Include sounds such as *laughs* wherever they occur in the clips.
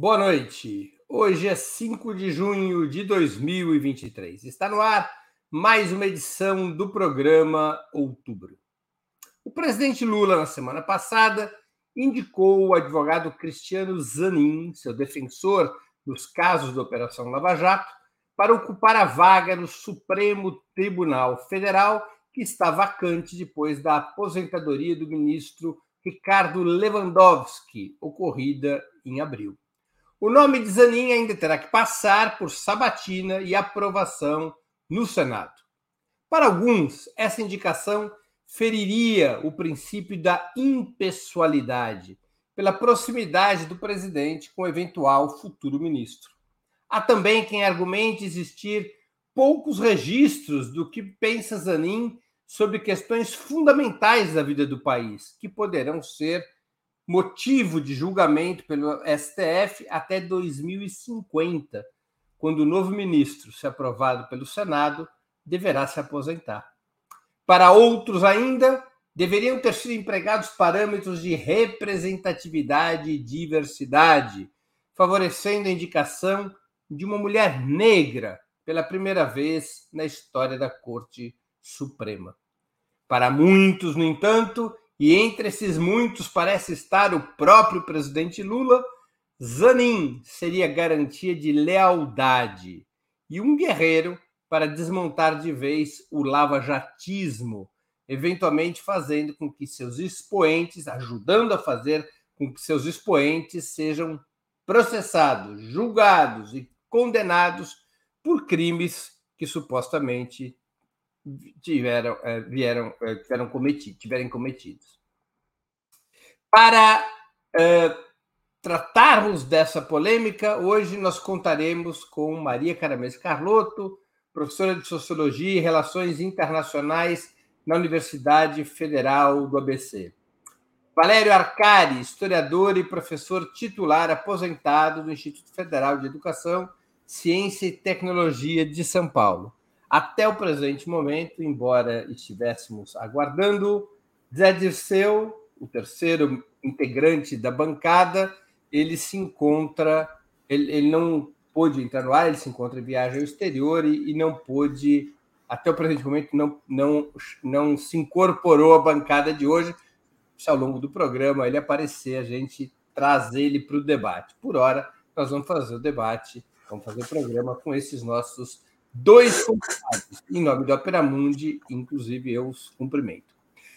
Boa noite. Hoje é 5 de junho de 2023. Está no ar mais uma edição do programa Outubro. O presidente Lula, na semana passada, indicou o advogado Cristiano Zanin, seu defensor nos casos da Operação Lava Jato, para ocupar a vaga no Supremo Tribunal Federal, que está vacante depois da aposentadoria do ministro Ricardo Lewandowski, ocorrida em abril. O nome de Zanin ainda terá que passar por sabatina e aprovação no Senado. Para alguns, essa indicação feriria o princípio da impessoalidade, pela proximidade do presidente com o eventual futuro ministro. Há também quem argumente existir poucos registros do que pensa Zanin sobre questões fundamentais da vida do país, que poderão ser motivo de julgamento pelo STF até 2050, quando o novo ministro, se aprovado pelo Senado, deverá se aposentar. Para outros ainda, deveriam ter sido empregados parâmetros de representatividade e diversidade, favorecendo a indicação de uma mulher negra pela primeira vez na história da Corte Suprema. Para muitos, no entanto, e entre esses muitos parece estar o próprio presidente Lula, Zanin seria garantia de lealdade e um guerreiro para desmontar de vez o lava-jatismo, eventualmente fazendo com que seus expoentes, ajudando a fazer com que seus expoentes sejam processados, julgados e condenados por crimes que supostamente tiveram, eh, vieram, eh, tiveram cometido, tiverem cometidos. Para uh, tratarmos dessa polêmica, hoje nós contaremos com Maria Caramês Carlotto, professora de Sociologia e Relações Internacionais na Universidade Federal do ABC. Valério Arcari, historiador e professor titular aposentado do Instituto Federal de Educação, Ciência e Tecnologia de São Paulo. Até o presente momento, embora estivéssemos aguardando, Zé Dirceu, o terceiro integrante da bancada, ele se encontra, ele, ele não pôde entrar no ar, ele se encontra em viagem ao exterior e, e não pôde, até o presente momento, não, não, não se incorporou à bancada de hoje. Se ao longo do programa ele aparecer, a gente traz ele para o debate. Por hora, nós vamos fazer o debate, vamos fazer o programa com esses nossos dois convidados. Em nome do Opera Mundi, inclusive eu os cumprimento.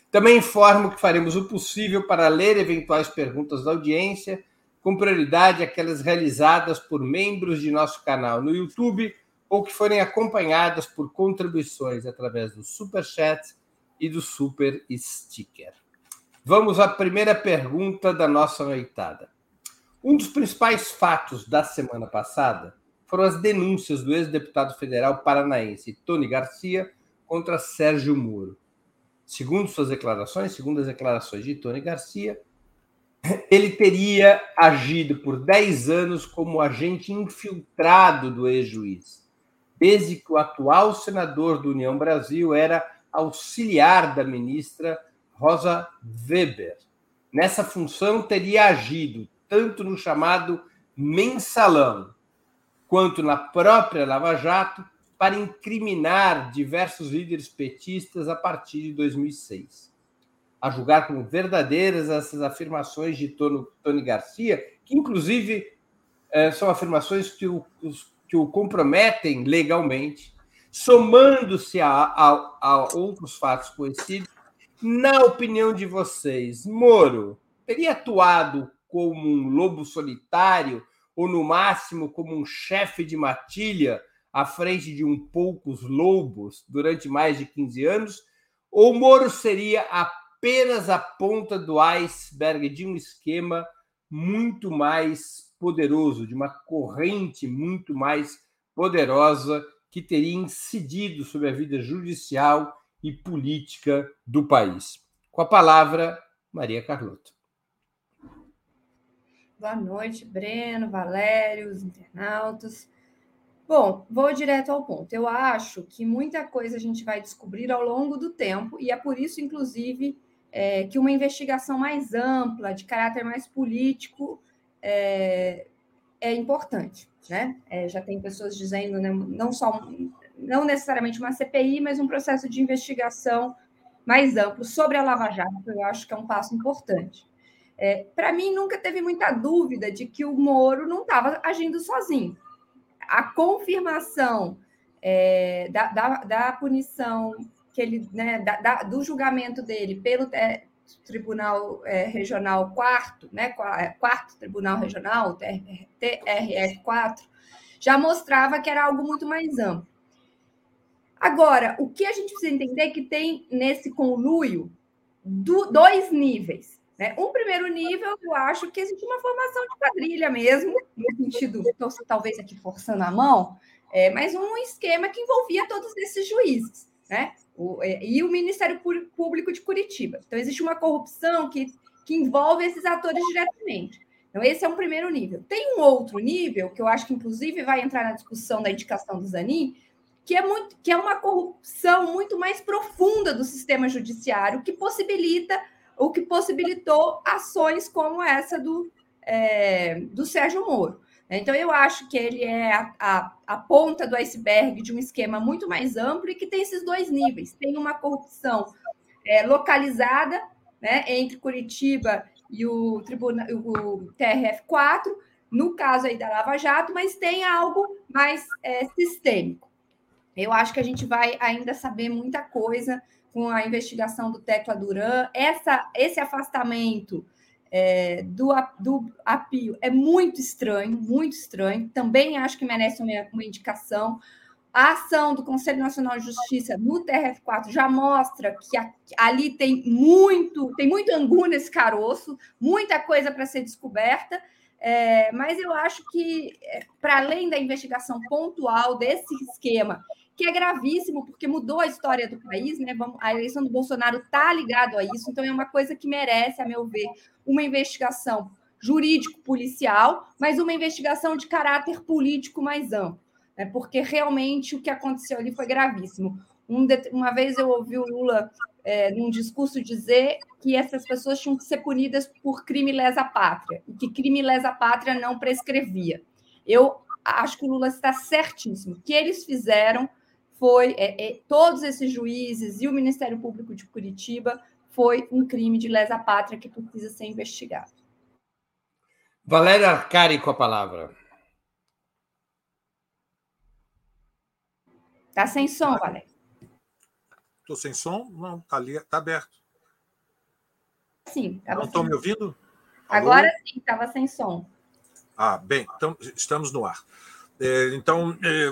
Também informo que faremos o possível para ler eventuais perguntas da audiência, com prioridade aquelas realizadas por membros de nosso canal no YouTube ou que forem acompanhadas por contribuições através do Super Chat e do Super Sticker. Vamos à primeira pergunta da nossa noitada. Um dos principais fatos da semana passada foram as denúncias do ex-deputado federal paranaense Tony Garcia contra Sérgio Moro. Segundo suas declarações, segundo as declarações de Tony Garcia, ele teria agido por 10 anos como agente infiltrado do ex-juiz, desde que o atual senador do União Brasil era auxiliar da ministra Rosa Weber. Nessa função, teria agido tanto no chamado mensalão, quanto na própria Lava Jato para incriminar diversos líderes petistas a partir de 2006. A julgar como verdadeiras essas afirmações de Tony Garcia, que inclusive é, são afirmações que o, que o comprometem legalmente, somando-se a, a, a outros fatos conhecidos, na opinião de vocês, Moro teria atuado como um lobo solitário ou no máximo como um chefe de matilha à frente de um poucos lobos durante mais de 15 anos, ou Moro seria apenas a ponta do iceberg de um esquema muito mais poderoso, de uma corrente muito mais poderosa que teria incidido sobre a vida judicial e política do país. Com a palavra, Maria Carlota. Boa noite, Breno, Valério, os internautas. Bom, vou direto ao ponto. Eu acho que muita coisa a gente vai descobrir ao longo do tempo, e é por isso, inclusive, é, que uma investigação mais ampla, de caráter mais político, é, é importante, né? É, já tem pessoas dizendo, né, não só não necessariamente uma CPI, mas um processo de investigação mais amplo sobre a Lava Jato, eu acho que é um passo importante. É, Para mim, nunca teve muita dúvida de que o Moro não estava agindo sozinho. A confirmação é, da, da, da, punição que ele, né, da, do julgamento dele pelo é, Tribunal Regional quarto, né, é, quarto Tribunal Regional, TRF4, já mostrava que era algo muito mais amplo. Agora, o que a gente precisa entender é que tem nesse conluio do, dois níveis. Né? Um primeiro nível, eu acho que existe uma formação de quadrilha mesmo, no sentido, estou talvez aqui forçando a mão, é, mas um esquema que envolvia todos esses juízes, né? O, é, e o Ministério Público de Curitiba. Então, existe uma corrupção que, que envolve esses atores diretamente. Então, esse é um primeiro nível. Tem um outro nível, que eu acho que, inclusive, vai entrar na discussão da indicação do Zanin, que é, muito, que é uma corrupção muito mais profunda do sistema judiciário, que possibilita, o que possibilitou ações como essa do, é, do Sérgio Moro. Então, eu acho que ele é a, a, a, ponta do iceberg de um esquema muito mais amplo e que tem esses dois níveis. Tem uma corrupção é, localizada né, entre Curitiba e o, tribunal, o TRF4, no caso aí da Lava Jato, mas tem algo mais é, sistêmico. Eu acho que a gente vai ainda saber muita coisa com a investigação do Tecla Duran. Essa, esse afastamento é, do, do Apio é muito estranho, muito estranho. Também acho que merece uma, uma indicação. A ação do Conselho Nacional de Justiça no TRF4 já mostra que a, ali tem muito, tem muito angu nesse caroço, muita coisa para ser descoberta. É, mas eu acho que, é, para além da investigação pontual desse esquema que é gravíssimo, porque mudou a história do país, né? A eleição do Bolsonaro está ligado a isso, então é uma coisa que merece, a meu ver, uma investigação jurídico-policial, mas uma investigação de caráter político mais amplo, né? porque realmente o que aconteceu ali foi gravíssimo. Um de... Uma vez eu ouvi o Lula, é, num discurso, dizer que essas pessoas tinham que ser punidas por crime lesa pátria, e que crime lesa pátria não prescrevia. Eu acho que o Lula está certíssimo. O que eles fizeram foi é, é, todos esses juízes e o Ministério Público de Curitiba foi um crime de lesa pátria que precisa ser investigado. Valéria Arcari com a palavra. Tá sem som, Valéria. Estou sem som? Não, está ali, tá aberto. Sim, Não estão me ouvindo? Alô? Agora sim, estava sem som. Ah, bem, então estamos no ar. É, então, é,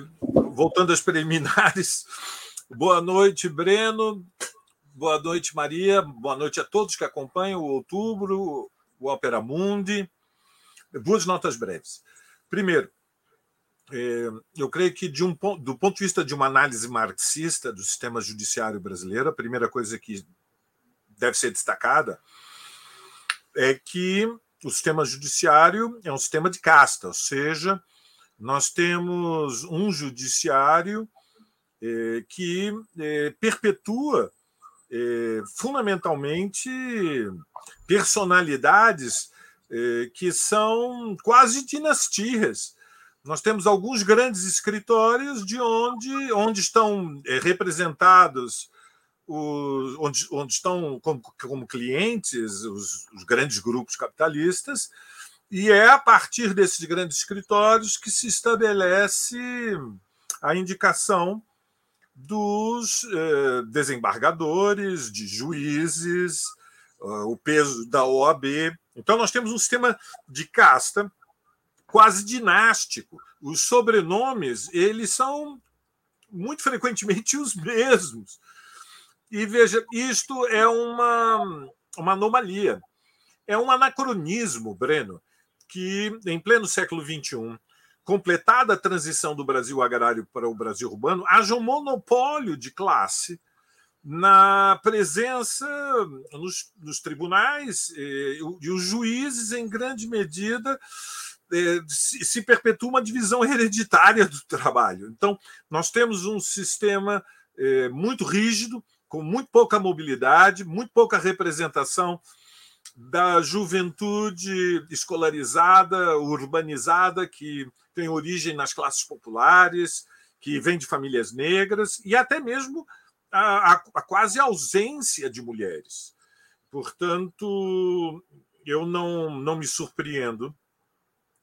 voltando às preliminares, *laughs* boa noite, Breno, boa noite, Maria, boa noite a todos que acompanham o Outubro, o Opera Mundi. Duas notas breves. Primeiro, é, eu creio que, um, do ponto de vista de uma análise marxista do sistema judiciário brasileiro, a primeira coisa que deve ser destacada é que o sistema judiciário é um sistema de casta, ou seja, nós temos um judiciário eh, que eh, perpetua eh, fundamentalmente personalidades que são quase dinastias. Nós temos alguns grandes escritórios de onde, onde estão representados os, onde, onde estão como, como clientes os, os grandes grupos capitalistas e é a partir desses grandes escritórios que se estabelece a indicação dos eh, desembargadores, de juízes, uh, o peso da OAB. Então, nós temos um sistema de casta quase dinástico. Os sobrenomes eles são muito frequentemente *laughs* os mesmos. E veja, isto é uma, uma anomalia. É um anacronismo, Breno que, em pleno século XXI, completada a transição do Brasil agrário para o Brasil urbano, haja um monopólio de classe na presença nos, nos tribunais e, e, os juízes, em grande medida, eh, se, se perpetua uma divisão hereditária do trabalho. Então, nós temos um sistema eh, muito rígido, com muito pouca mobilidade, muito pouca representação da juventude escolarizada, urbanizada, que tem origem nas classes populares, que vem de famílias negras, e até mesmo a, a, a quase ausência de mulheres. Portanto, eu não, não me surpreendo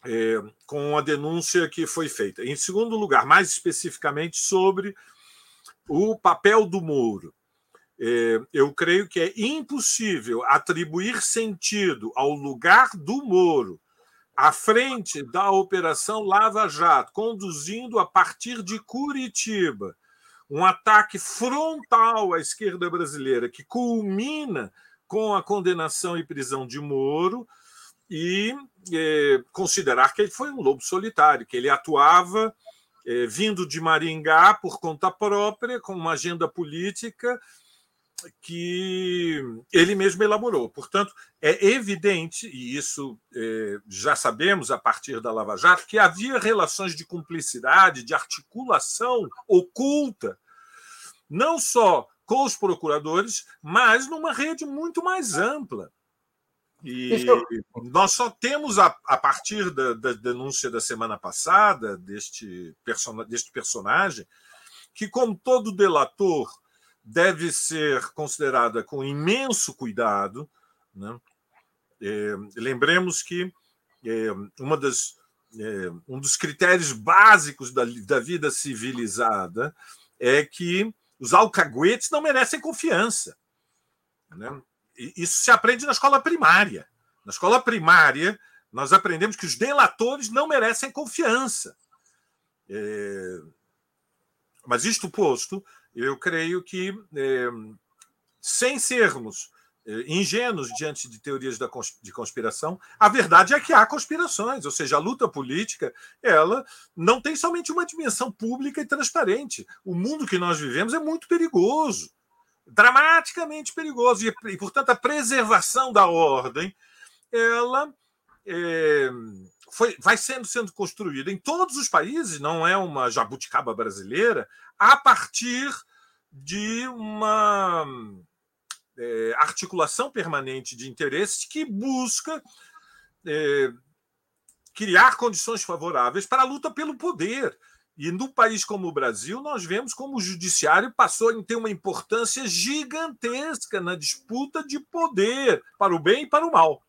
é, com a denúncia que foi feita. Em segundo lugar, mais especificamente sobre o papel do Moro. É, eu creio que é impossível atribuir sentido ao lugar do Moro à frente da Operação Lava Jato, conduzindo a partir de Curitiba um ataque frontal à esquerda brasileira, que culmina com a condenação e prisão de Moro, e é, considerar que ele foi um lobo solitário, que ele atuava é, vindo de Maringá por conta própria, com uma agenda política que ele mesmo elaborou. Portanto, é evidente, e isso é, já sabemos a partir da Lava Jato, que havia relações de cumplicidade, de articulação oculta, não só com os procuradores, mas numa rede muito mais ampla. E nós só temos, a, a partir da, da, denúncia da semana passada, deste, person, deste personagem, que, como todo delator, deve ser considerada com imenso cuidado. Né? É, lembremos que é, uma das, é, um dos critérios básicos da, da vida civilizada é que os alcaguetes não merecem confiança. Né? Isso se aprende na escola primária. Na escola primária, nós aprendemos que os delatores não merecem confiança. É... Mas, isto posto, eu creio que, é, sem sermos é, ingênuos diante de teorias de conspiração, a verdade é que há conspirações, ou seja, a luta política ela não tem somente uma dimensão pública e transparente. O mundo que nós vivemos é muito perigoso, dramaticamente perigoso, e, e portanto, a preservação da ordem ela é, foi, vai sendo sendo construída em todos os países, não é uma jabuticaba brasileira, a partir de uma é, articulação permanente de interesses que busca é, criar condições favoráveis para a luta pelo poder. E no país como o Brasil, nós vemos como o judiciário passou a ter uma importância gigantesca na disputa de poder, para o bem e para o mal.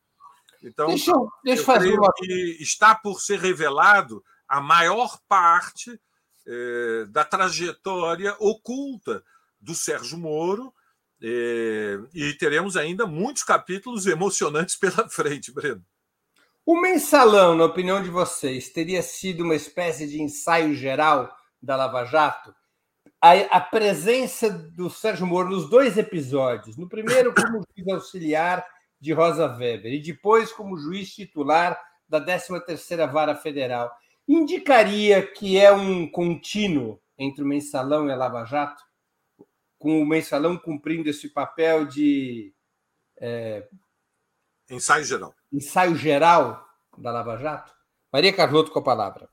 Então, deixa eu, deixa eu fazer uma... que está por ser revelado a maior parte é, da trajetória oculta do Sérgio Moro, é, e teremos ainda muitos capítulos emocionantes *laughs* pela frente, Breno. O mensalão, na opinião de vocês, teria sido uma espécie de ensaio geral da Lava Jato? A, a presença do Sérgio Moro nos dois episódios, no primeiro como *coughs* juiz auxiliar de Rosa Weber e depois como juiz titular da 13ª Vara Federal, indicaria que é um contínuo entre o mensalão e a Lava Jato? Com o mensalão cumprindo esse papel de é, ensaio geral. Ensaio geral da Lava Jato? Maria Carlotto com a palavra.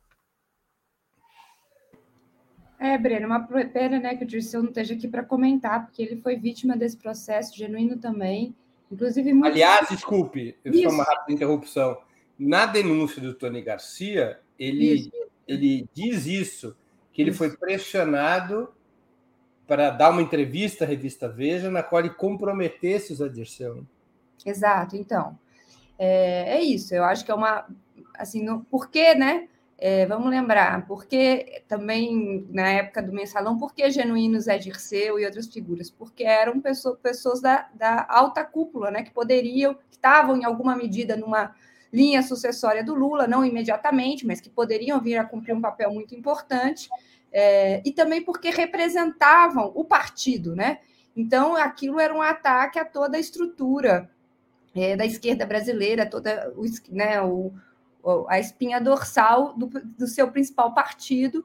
É, Breno, uma pena né, que o Dirceu não esteja aqui para comentar, porque ele foi vítima desse processo genuíno também. Inclusive, muito... Aliás, desculpe, só uma rápida interrupção. Na denúncia do Tony Garcia, ele, isso. ele diz isso, que ele isso. foi pressionado para dar uma entrevista à revista Veja, na qual ele comprometesse os Adirceu. Exato, então. É, é, isso, eu acho que é uma. Assim, no, por que, né? É, vamos lembrar, porque também na época do mensalão, por que Genuínos é Dirceu e outras figuras? Porque eram pessoas, pessoas da, da alta cúpula, né, que poderiam, que estavam em alguma medida numa linha sucessória do Lula, não imediatamente, mas que poderiam vir a cumprir um papel muito importante, é, e também porque representavam o partido, né? Então, aquilo era um ataque a toda a estrutura é, da esquerda brasileira, toda né, o, a espinha dorsal do, do seu principal partido,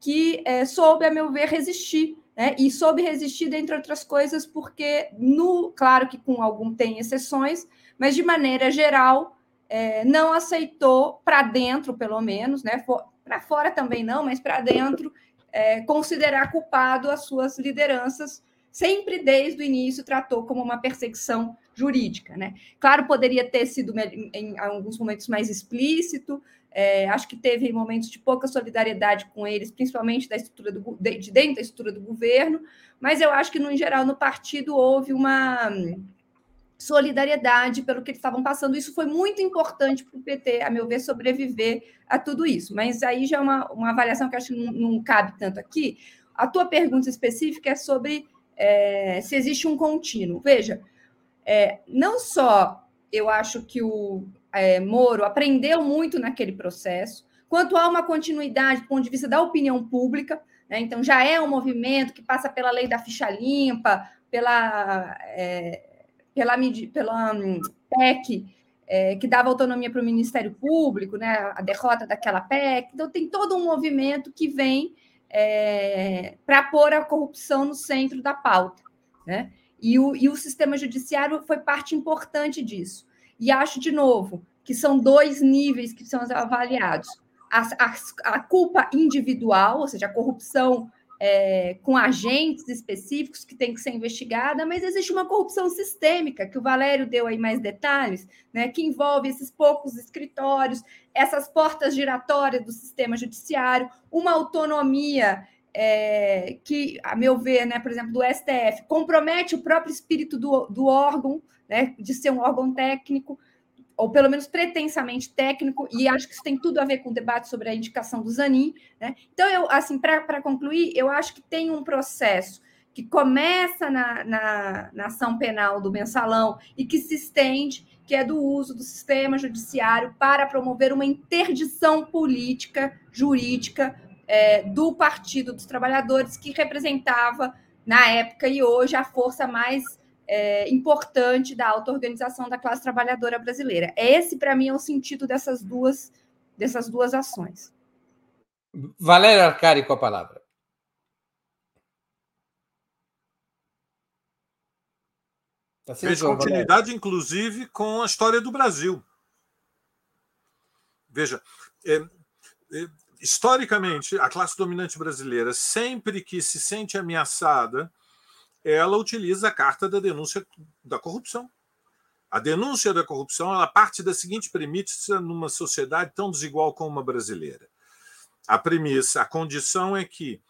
que é, soube, a meu ver, resistir. Né? E soube resistir, dentre outras coisas, porque, no, claro que com algum tem exceções, mas de maneira geral, é, não aceitou, para dentro, pelo menos, né? para fora também não, mas para dentro, é, considerar culpado as suas lideranças sempre desde o início tratou como uma perseguição jurídica. Né? Claro, poderia ter sido em alguns momentos mais explícito, é, acho que teve momentos de pouca solidariedade com eles, principalmente da estrutura do, de dentro da estrutura do governo, mas eu acho que, no geral, no partido houve uma solidariedade pelo que eles estavam passando. Isso foi muito importante para o PT, a meu ver, sobreviver a tudo isso. Mas aí já é uma, uma avaliação que acho que não, não cabe tanto aqui. A tua pergunta específica é sobre é, se existe um contínuo. Veja, é, não só eu acho que o é, Moro aprendeu muito naquele processo, quanto há uma continuidade do ponto de vista da opinião pública. Né? Então, já é um movimento que passa pela lei da ficha limpa, pela é, pela, pela um, PEC, é, que dava autonomia para o Ministério Público, né, a derrota daquela PEC. Então, tem todo um movimento que vem é, para pôr a corrupção no centro da pauta. Né? E, o, e o sistema judiciário foi parte importante disso. E acho, de novo, que são dois níveis que são avaliados. A, a, a culpa individual, ou seja, a corrupção é, com agentes específicos que tem que ser investigada, mas existe uma corrupção sistêmica, que o Valério deu aí mais detalhes, né, que envolve esses poucos escritórios, essas portas giratórias do sistema judiciário, uma autonomia é, que, a meu ver, né, por exemplo, do STF, compromete o próprio espírito do, do órgão, né, de ser um órgão técnico, ou pelo menos pretensamente técnico, e acho que isso tem tudo a ver com o debate sobre a indicação do Zanin. Né? Então, eu, assim, para concluir, eu acho que tem um processo que começa na, na, na, ação penal do mensalão e que se estende, que é do uso do sistema judiciário para promover uma interdição política, jurídica, é, do Partido dos Trabalhadores, que representava, na época e hoje, a força mais é, importante da auto-organização da classe trabalhadora brasileira. Esse, para mim, é o sentido dessas duas, dessas duas ações. Valéria Arcari com a palavra. Tá Fez continuidade, Valéria. inclusive, com a história do Brasil. Veja, é, é, historicamente, a classe dominante brasileira, sempre que se sente ameaçada ela utiliza a carta da denúncia da corrupção. A denúncia da corrupção ela parte da seguinte premissa numa sociedade tão desigual como a brasileira. A premissa, a condição é que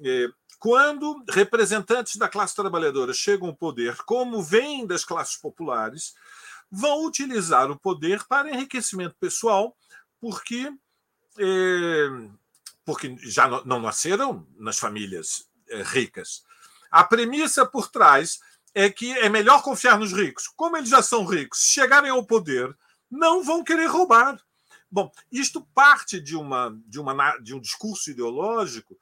é, quando representantes da classe trabalhadora chegam ao poder, como vêm das classes populares, vão utilizar o poder para enriquecimento pessoal, porque, porque já não nasceram nas famílias é, ricas. A premissa por trás é que é melhor confiar nos ricos. Como eles já são ricos, chegarem ao poder, não vão querer roubar. Bom, isto parte de, uma, de, uma, de um discurso ideológico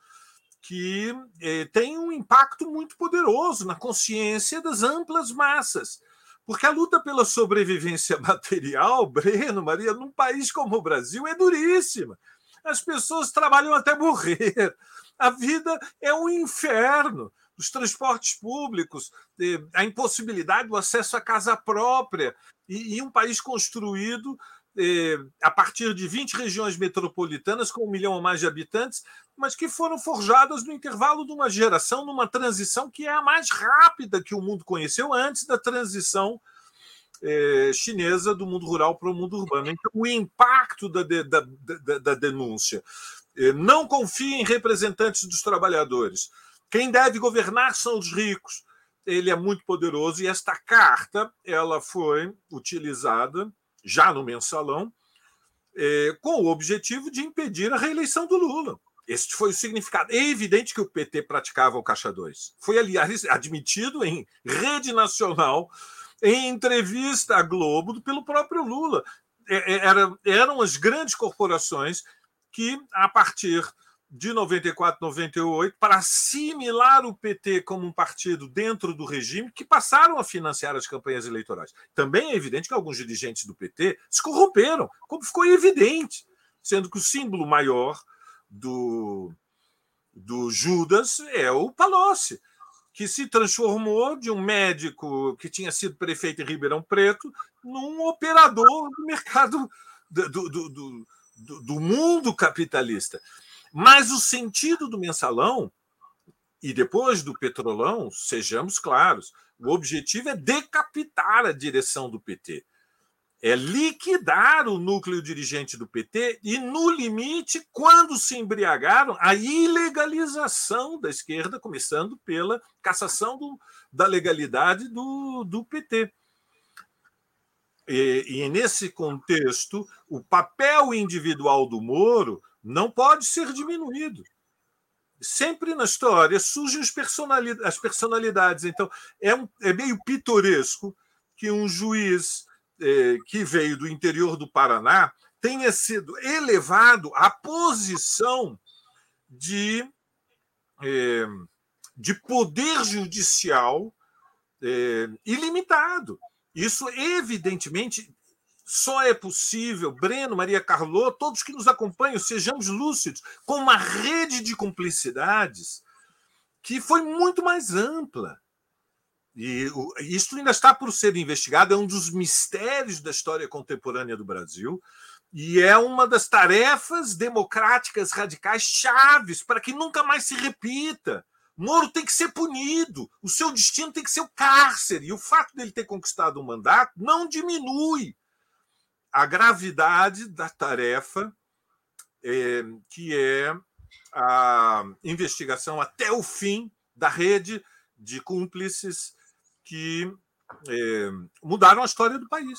que eh, tem um impacto muito poderoso na consciência das amplas massas. Porque a luta pela sobrevivência *laughs* material, Breno, Maria, num país como o Brasil, é duríssima. As pessoas trabalham até morrer. A vida é um inferno dos transportes públicos, a impossibilidade do acesso à casa própria, e, um país construído eh, a partir de 20 regiões metropolitanas com um milhão ou mais de habitantes, mas que foram forjadas no intervalo de uma geração, numa transição que é a mais rápida que o mundo conheceu antes da transição eh, chinesa do mundo rural para o mundo urbano. Então, o impacto da, da, da, da denúncia. Eh, não confie em representantes dos trabalhadores quem deve governar são os ricos. Ele é muito poderoso e esta carta ela foi utilizada já no mensalão é, com o objetivo de impedir a reeleição do Lula. Este foi o significado. É evidente que o PT praticava o Caixa 2. Foi, aliás, admitido em rede nacional, em entrevista à Globo, pelo próprio Lula. É, é, era, eram as grandes corporações que, a partir de 94, 98, para assimilar o PT como um partido dentro do regime, que passaram a financiar as campanhas eleitorais. Também é evidente que alguns dirigentes do PT se corromperam, como ficou evidente, sendo que o símbolo maior do, do Judas é o Palocci, que se transformou de um médico que tinha sido prefeito em Ribeirão Preto num operador do mercado do, do, do, do mundo capitalista. Mas o sentido do mensalão E depois do Petrolão, sejamos claros, o objetivo é decapitar a direção do PT. É liquidar o núcleo dirigente do PT e, no limite, quando se embriagaram, a ilegalização da esquerda, começando pela cassação do, da legalidade do, do PT. E, e, nesse contexto, o papel individual do Moro não pode ser diminuído. Sempre na história surgem as personalidades. Então, é, um, é meio pitoresco que um juiz é, que veio do interior do Paraná tenha sido elevado à posição de, é, de poder judicial é, ilimitado. Isso, evidentemente, só é possível, Breno, Maria Carlô, todos que nos acompanham, sejamos lúcidos, com uma rede de cumplicidades que foi muito mais ampla. E isso ainda está por ser investigado, é um dos mistérios da história contemporânea do Brasil, e é uma das tarefas democráticas radicais chaves para que nunca mais se repita. Moro tem que ser punido, o seu destino tem que ser o cárcere. E o fato dele ter conquistado um mandato não diminui a gravidade da tarefa, é, que é a investigação até o fim da rede de cúmplices que é, mudaram a história do país.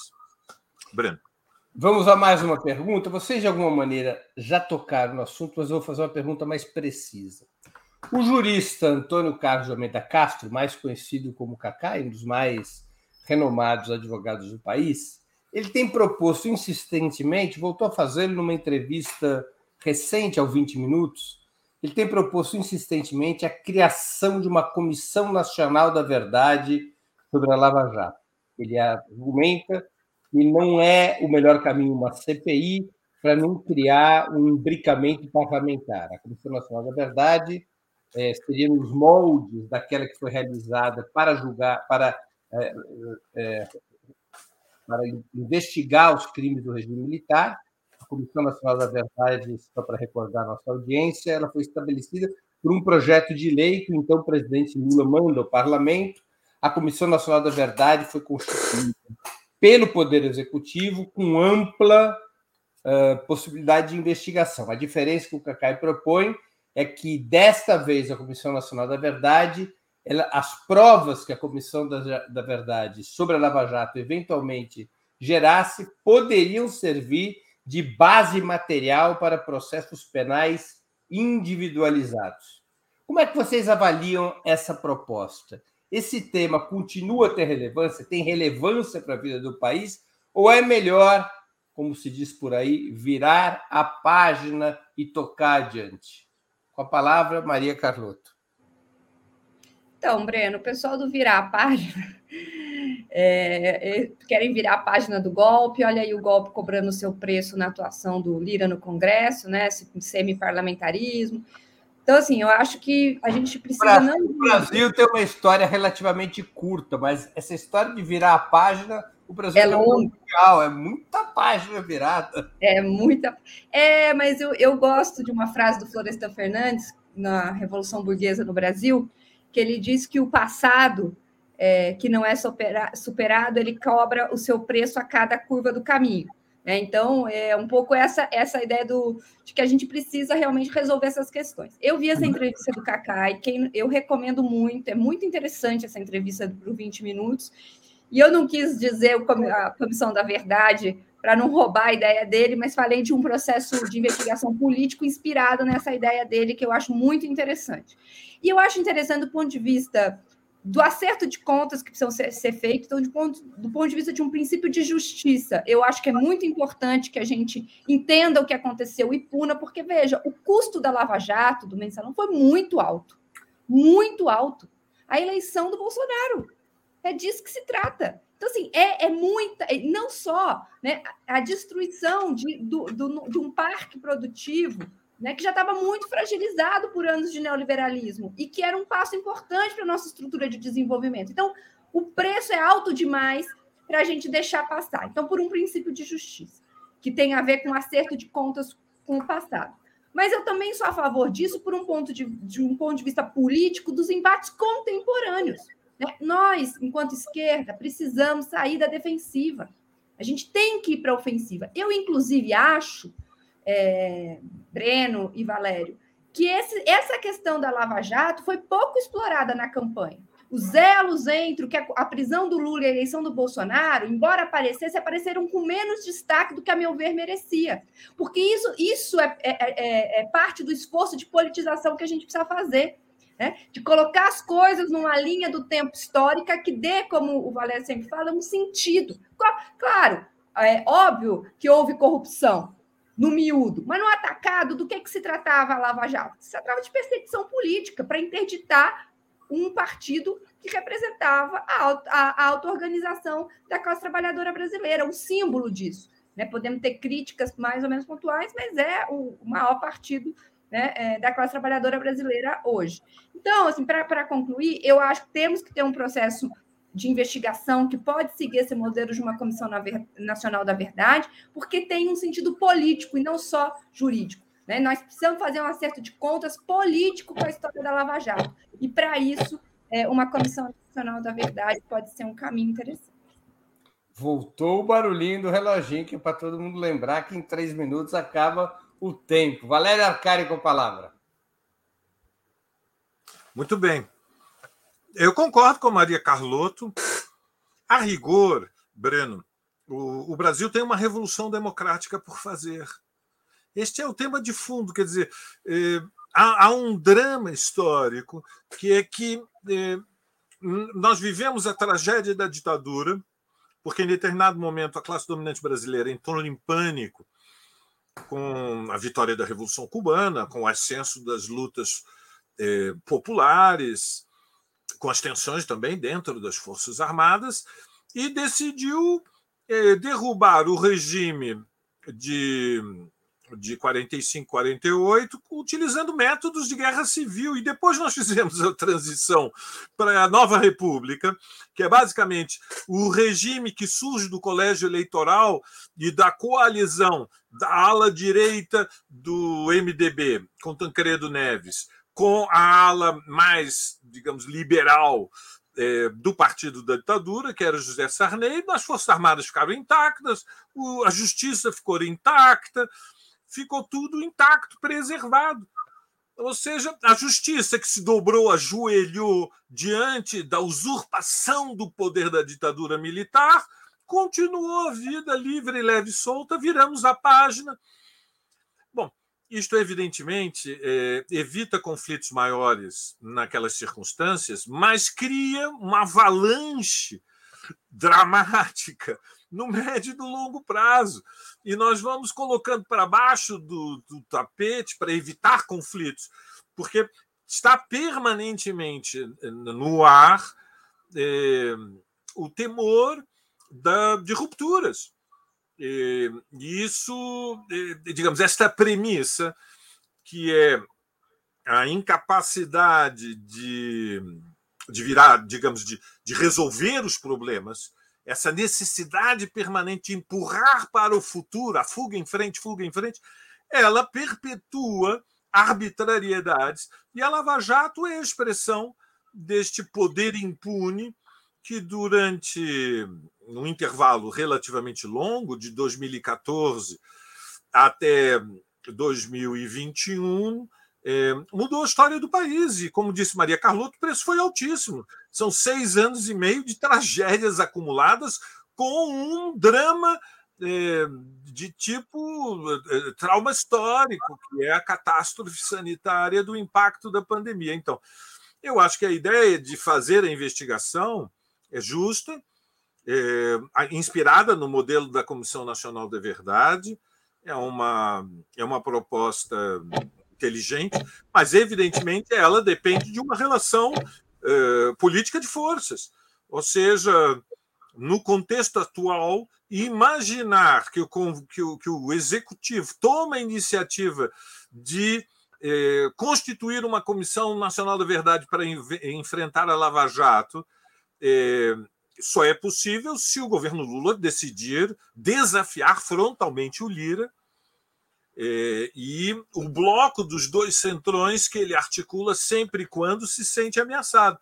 Breno. Vamos a mais uma pergunta. Vocês, de alguma maneira, já tocaram no assunto, mas eu vou fazer uma pergunta mais precisa. O jurista Antônio Carlos de Almeida Castro, mais conhecido como Cacá, um dos mais renomados advogados do país, ele tem proposto insistentemente, voltou a fazê-lo numa entrevista recente ao 20 Minutos, ele tem proposto insistentemente a criação de uma Comissão Nacional da Verdade sobre a Lava Jato. Ele argumenta que não é o melhor caminho uma CPI para não criar um imbricamento parlamentar. A Comissão Nacional da Verdade é, seria nos moldes daquela que foi realizada para julgar, para, é, é, para investigar os crimes do regime militar. A Comissão Nacional da Verdade, só para recordar a nossa audiência, ela foi estabelecida por um projeto de lei que então o presidente Lula manda ao parlamento. A Comissão Nacional da Verdade foi constituída pelo Poder Executivo com ampla uh, possibilidade de investigação. A diferença que o Cacai propõe é que desta vez a Comissão Nacional da Verdade, ela, as provas que a Comissão da, da Verdade sobre a Lava Jato eventualmente gerasse poderiam servir de base material para processos penais individualizados. Como é que vocês avaliam essa proposta? Esse tema continua a ter relevância? Tem relevância para a vida do país? Ou é melhor, como se diz por aí, virar a página e tocar adiante? Com a palavra, Maria Carlotto. Então, Breno, o pessoal do virar a página *laughs* é, é, querem virar a página do golpe. Olha aí o golpe cobrando o seu preço na atuação do Lira no Congresso, né? Semi-parlamentarismo. Então, assim, eu acho que a gente precisa. O Brasil, não... o Brasil tem uma história relativamente curta, mas essa história de virar a página o Brasil é, é mundial, é muita página virada. É muita. É, mas eu, eu gosto de uma frase do Florestan Fernandes, na Revolução Burguesa no Brasil, que ele diz que o passado, é, que não é supera, superado, ele cobra o seu preço a cada curva do caminho. Né? Então, é um pouco essa, essa ideia do, de que a gente precisa realmente resolver essas questões. Eu vi essa entrevista do Cacá e quem, eu recomendo muito, é muito interessante essa entrevista por 20 minutos. E eu não quis dizer a Comissão da Verdade para não roubar a ideia dele, mas falei de um processo de investigação político inspirado nessa ideia dele, que eu acho muito interessante. E eu acho interessante do ponto de vista do acerto de contas que precisam ser, ser feitos, então, ponto, do ponto de vista de um princípio de justiça. Eu acho que é muito importante que a gente entenda o que aconteceu e puna, porque, veja, o custo da Lava Jato, do mensalão, foi muito alto. Muito alto. A eleição do Bolsonaro. É disso que se trata. Então, assim, é, é muita, não só né, a destruição de, do, do, de um parque produtivo né, que já estava muito fragilizado por anos de neoliberalismo e que era um passo importante para a nossa estrutura de desenvolvimento. Então, o preço é alto demais para a gente deixar passar. Então, por um princípio de justiça, que tem a ver com acerto de contas com o passado. Mas eu também sou a favor disso por um ponto de, de um ponto de vista político dos embates contemporâneos. Né? Nós, enquanto esquerda, precisamos sair da defensiva. A gente tem que ir para a ofensiva. Eu, inclusive, acho, é, Breno e Valério, que esse, essa questão da Lava Jato foi pouco explorada na campanha. Os elos entre a, a prisão do Lula e a eleição do Bolsonaro, embora aparecesse, apareceram com menos destaque do que, a meu ver, merecia. Porque isso, isso é, é, é, é parte do esforço de politização que a gente precisa fazer. Né? de colocar as coisas numa linha do tempo histórica que dê, como o Valério sempre fala, um sentido. Claro, é óbvio que houve corrupção no miúdo, mas no atacado, do que, que se tratava a Lava Jato? Se tratava de perseguição política para interditar um partido que representava a, a, a auto-organização da classe trabalhadora brasileira, um símbolo disso. Né? Podemos ter críticas mais ou menos pontuais, mas é o maior partido né, é, da classe trabalhadora brasileira hoje. Então, assim, para concluir, eu acho que temos que ter um processo de investigação que pode seguir esse modelo de uma Comissão Nacional da Verdade, porque tem um sentido político e não só jurídico. Né? Nós precisamos fazer um acerto de contas político com a história da Lava Jato. E, para isso, é, uma Comissão Nacional da Verdade pode ser um caminho interessante. Voltou o barulhinho do reloginho, que é para todo mundo lembrar que em três minutos acaba o tempo. Valério Arcari com a palavra. Muito bem. Eu concordo com Maria Carlotto. A rigor, Breno, o, o Brasil tem uma revolução democrática por fazer. Este é o tema de fundo, quer dizer, eh, há, há, um drama histórico que é que eh, nós vivemos a tragédia da ditadura, porque em determinado momento a classe dominante brasileira entrou em pânico com a vitória da Revolução Cubana, com o ascenso das lutas eh, populares, com as tensões também dentro das Forças Armadas, e decidiu eh, derrubar o regime de de 45, 48, utilizando métodos de guerra civil. E depois nós fizemos a transição para a nova república, que é basicamente o regime que surge do colégio eleitoral e da coalizão da ala direita do MDB, com Tancredo Neves, com a ala mais, digamos, liberal é, do partido da ditadura, que era José Sarney, as Forças Armadas ficaram intactas, a justiça ficou intacta, ficou tudo intacto, preservado. Ou seja, a justiça que se dobrou, ajoelhou diante da usurpação do poder da ditadura militar, continuou a vida livre, leve e solta, viramos a página. Bom, isto evidentemente é, evita conflitos maiores naquelas circunstâncias, mas cria uma avalanche dramática no *laughs* médio e no longo prazo. E nós vamos colocando para baixo do, do tapete para evitar conflitos, porque está permanentemente no ar é, o temor da, de rupturas. E, isso, é, digamos, esta premissa que é a incapacidade de, de virar, digamos, de, de resolver os problemas essa necessidade permanente de empurrar para o futuro, a fuga em frente, fuga em frente, ela perpetua arbitrariedades. E a Lava Jato é a expressão deste poder impune que, durante um intervalo relativamente longo, de 2014 até 2021, é, mudou a história do país. E, como disse Maria Carlotto, o preço foi altíssimo. São seis anos e meio de tragédias acumuladas com um drama é, de tipo é, trauma histórico, que é a catástrofe sanitária do impacto da pandemia. Então, eu acho que a ideia de fazer a investigação é justa, é, inspirada no modelo da Comissão Nacional da Verdade, é uma, é uma proposta inteligente, mas evidentemente ela depende de uma relação eh, política de forças. Ou seja, no contexto atual, imaginar que o, que o, que o executivo toma a iniciativa de eh, constituir uma Comissão Nacional da Verdade para enfrentar a Lava Jato eh, só é possível se o governo Lula decidir desafiar frontalmente o Lira É, e o bloco dos dois centrões que ele articula sempre quando se sente ameaçado.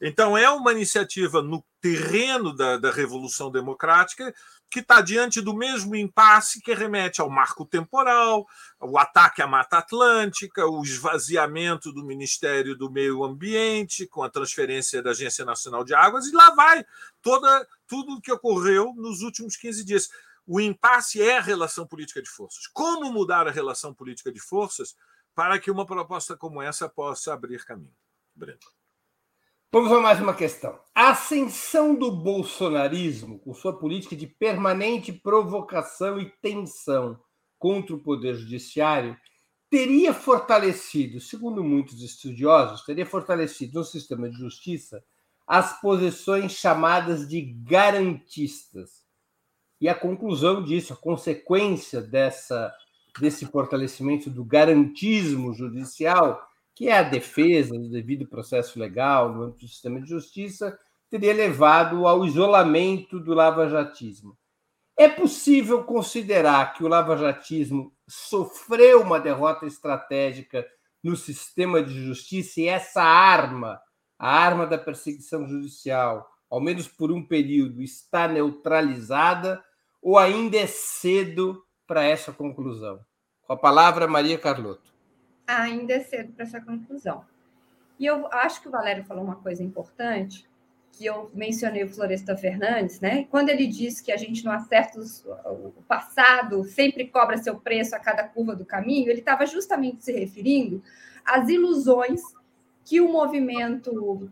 Então, é uma iniciativa no terreno da, da Revolução Democrática que está diante do mesmo impasse que remete ao marco temporal, o ataque à Mata Atlântica, o esvaziamento do Ministério do Meio Ambiente, com a transferência da Agência Nacional de Águas, e lá vai toda, tudo o que ocorreu nos últimos 15 dias. O impasse é a relação política de forças. Como mudar a relação política de forças para que uma proposta como essa possa abrir caminho? Breno. Vamos a mais uma questão. A ascensão do bolsonarismo, com sua política de permanente provocação e tensão contra o Poder Judiciário, teria fortalecido, segundo muitos estudiosos, teria fortalecido no sistema de justiça as posições chamadas de garantistas. E a conclusão disso, a consequência dessa, desse fortalecimento do garantismo judicial que é a defesa do devido processo legal no âmbito do sistema de justiça, teria levado ao isolamento do lavajatismo. É possível considerar que o lavajatismo sofreu uma derrota estratégica no sistema de justiça e essa arma, a arma da perseguição judicial, ao menos por um período, está neutralizada ou ainda é cedo para essa conclusão? Com a palavra, Maria Carlotto ainda é cedo para essa conclusão. E eu acho que o Valério falou uma coisa importante, que eu mencionei o Floresta Fernandes, né? Quando ele diz que a gente não acerta o passado, sempre cobra seu preço a cada curva do caminho, ele estava justamente se referindo às ilusões que o movimento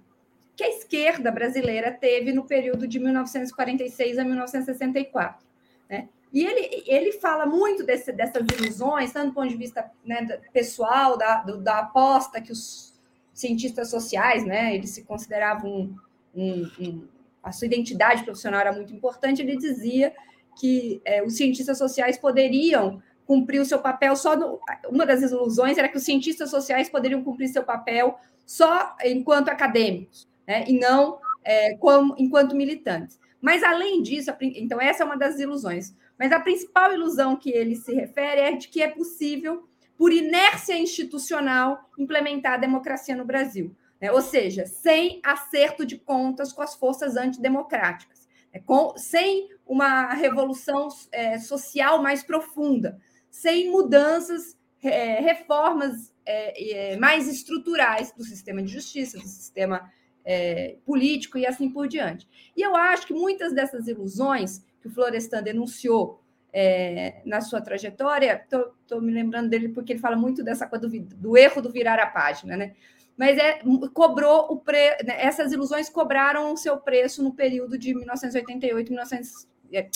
que a esquerda brasileira teve no período de 1946 a 1964. Né? E ele, ele fala muito desse, dessas ilusões, tanto do ponto de vista né, pessoal, da, do, da aposta que os cientistas sociais, né, eles se consideravam um, um, um, a sua identidade profissional era muito importante. Ele dizia que é, os cientistas sociais poderiam cumprir o seu papel só no, uma das ilusões era que os cientistas sociais poderiam cumprir seu papel só enquanto acadêmicos, né, e não é, como enquanto militantes. Mas além disso, então essa é uma das ilusões. Mas a principal ilusão que ele se refere é de que é possível, por inércia institucional, implementar a democracia no Brasil. Né? Ou seja, sem acerto de contas com as forças antidemocráticas, né? com, sem uma revolução é, social mais profunda, sem mudanças, é, reformas é, é mais estruturais do sistema de justiça, do sistema é, político e assim por diante. E eu acho que muitas dessas ilusões que o Florestan denunciou é, na sua trajetória, estou me lembrando dele porque ele fala muito dessa coisa do, do erro do virar a página, né? Mas é, cobrou o pre, né, essas ilusões cobraram o seu preço no período de 1988 1900,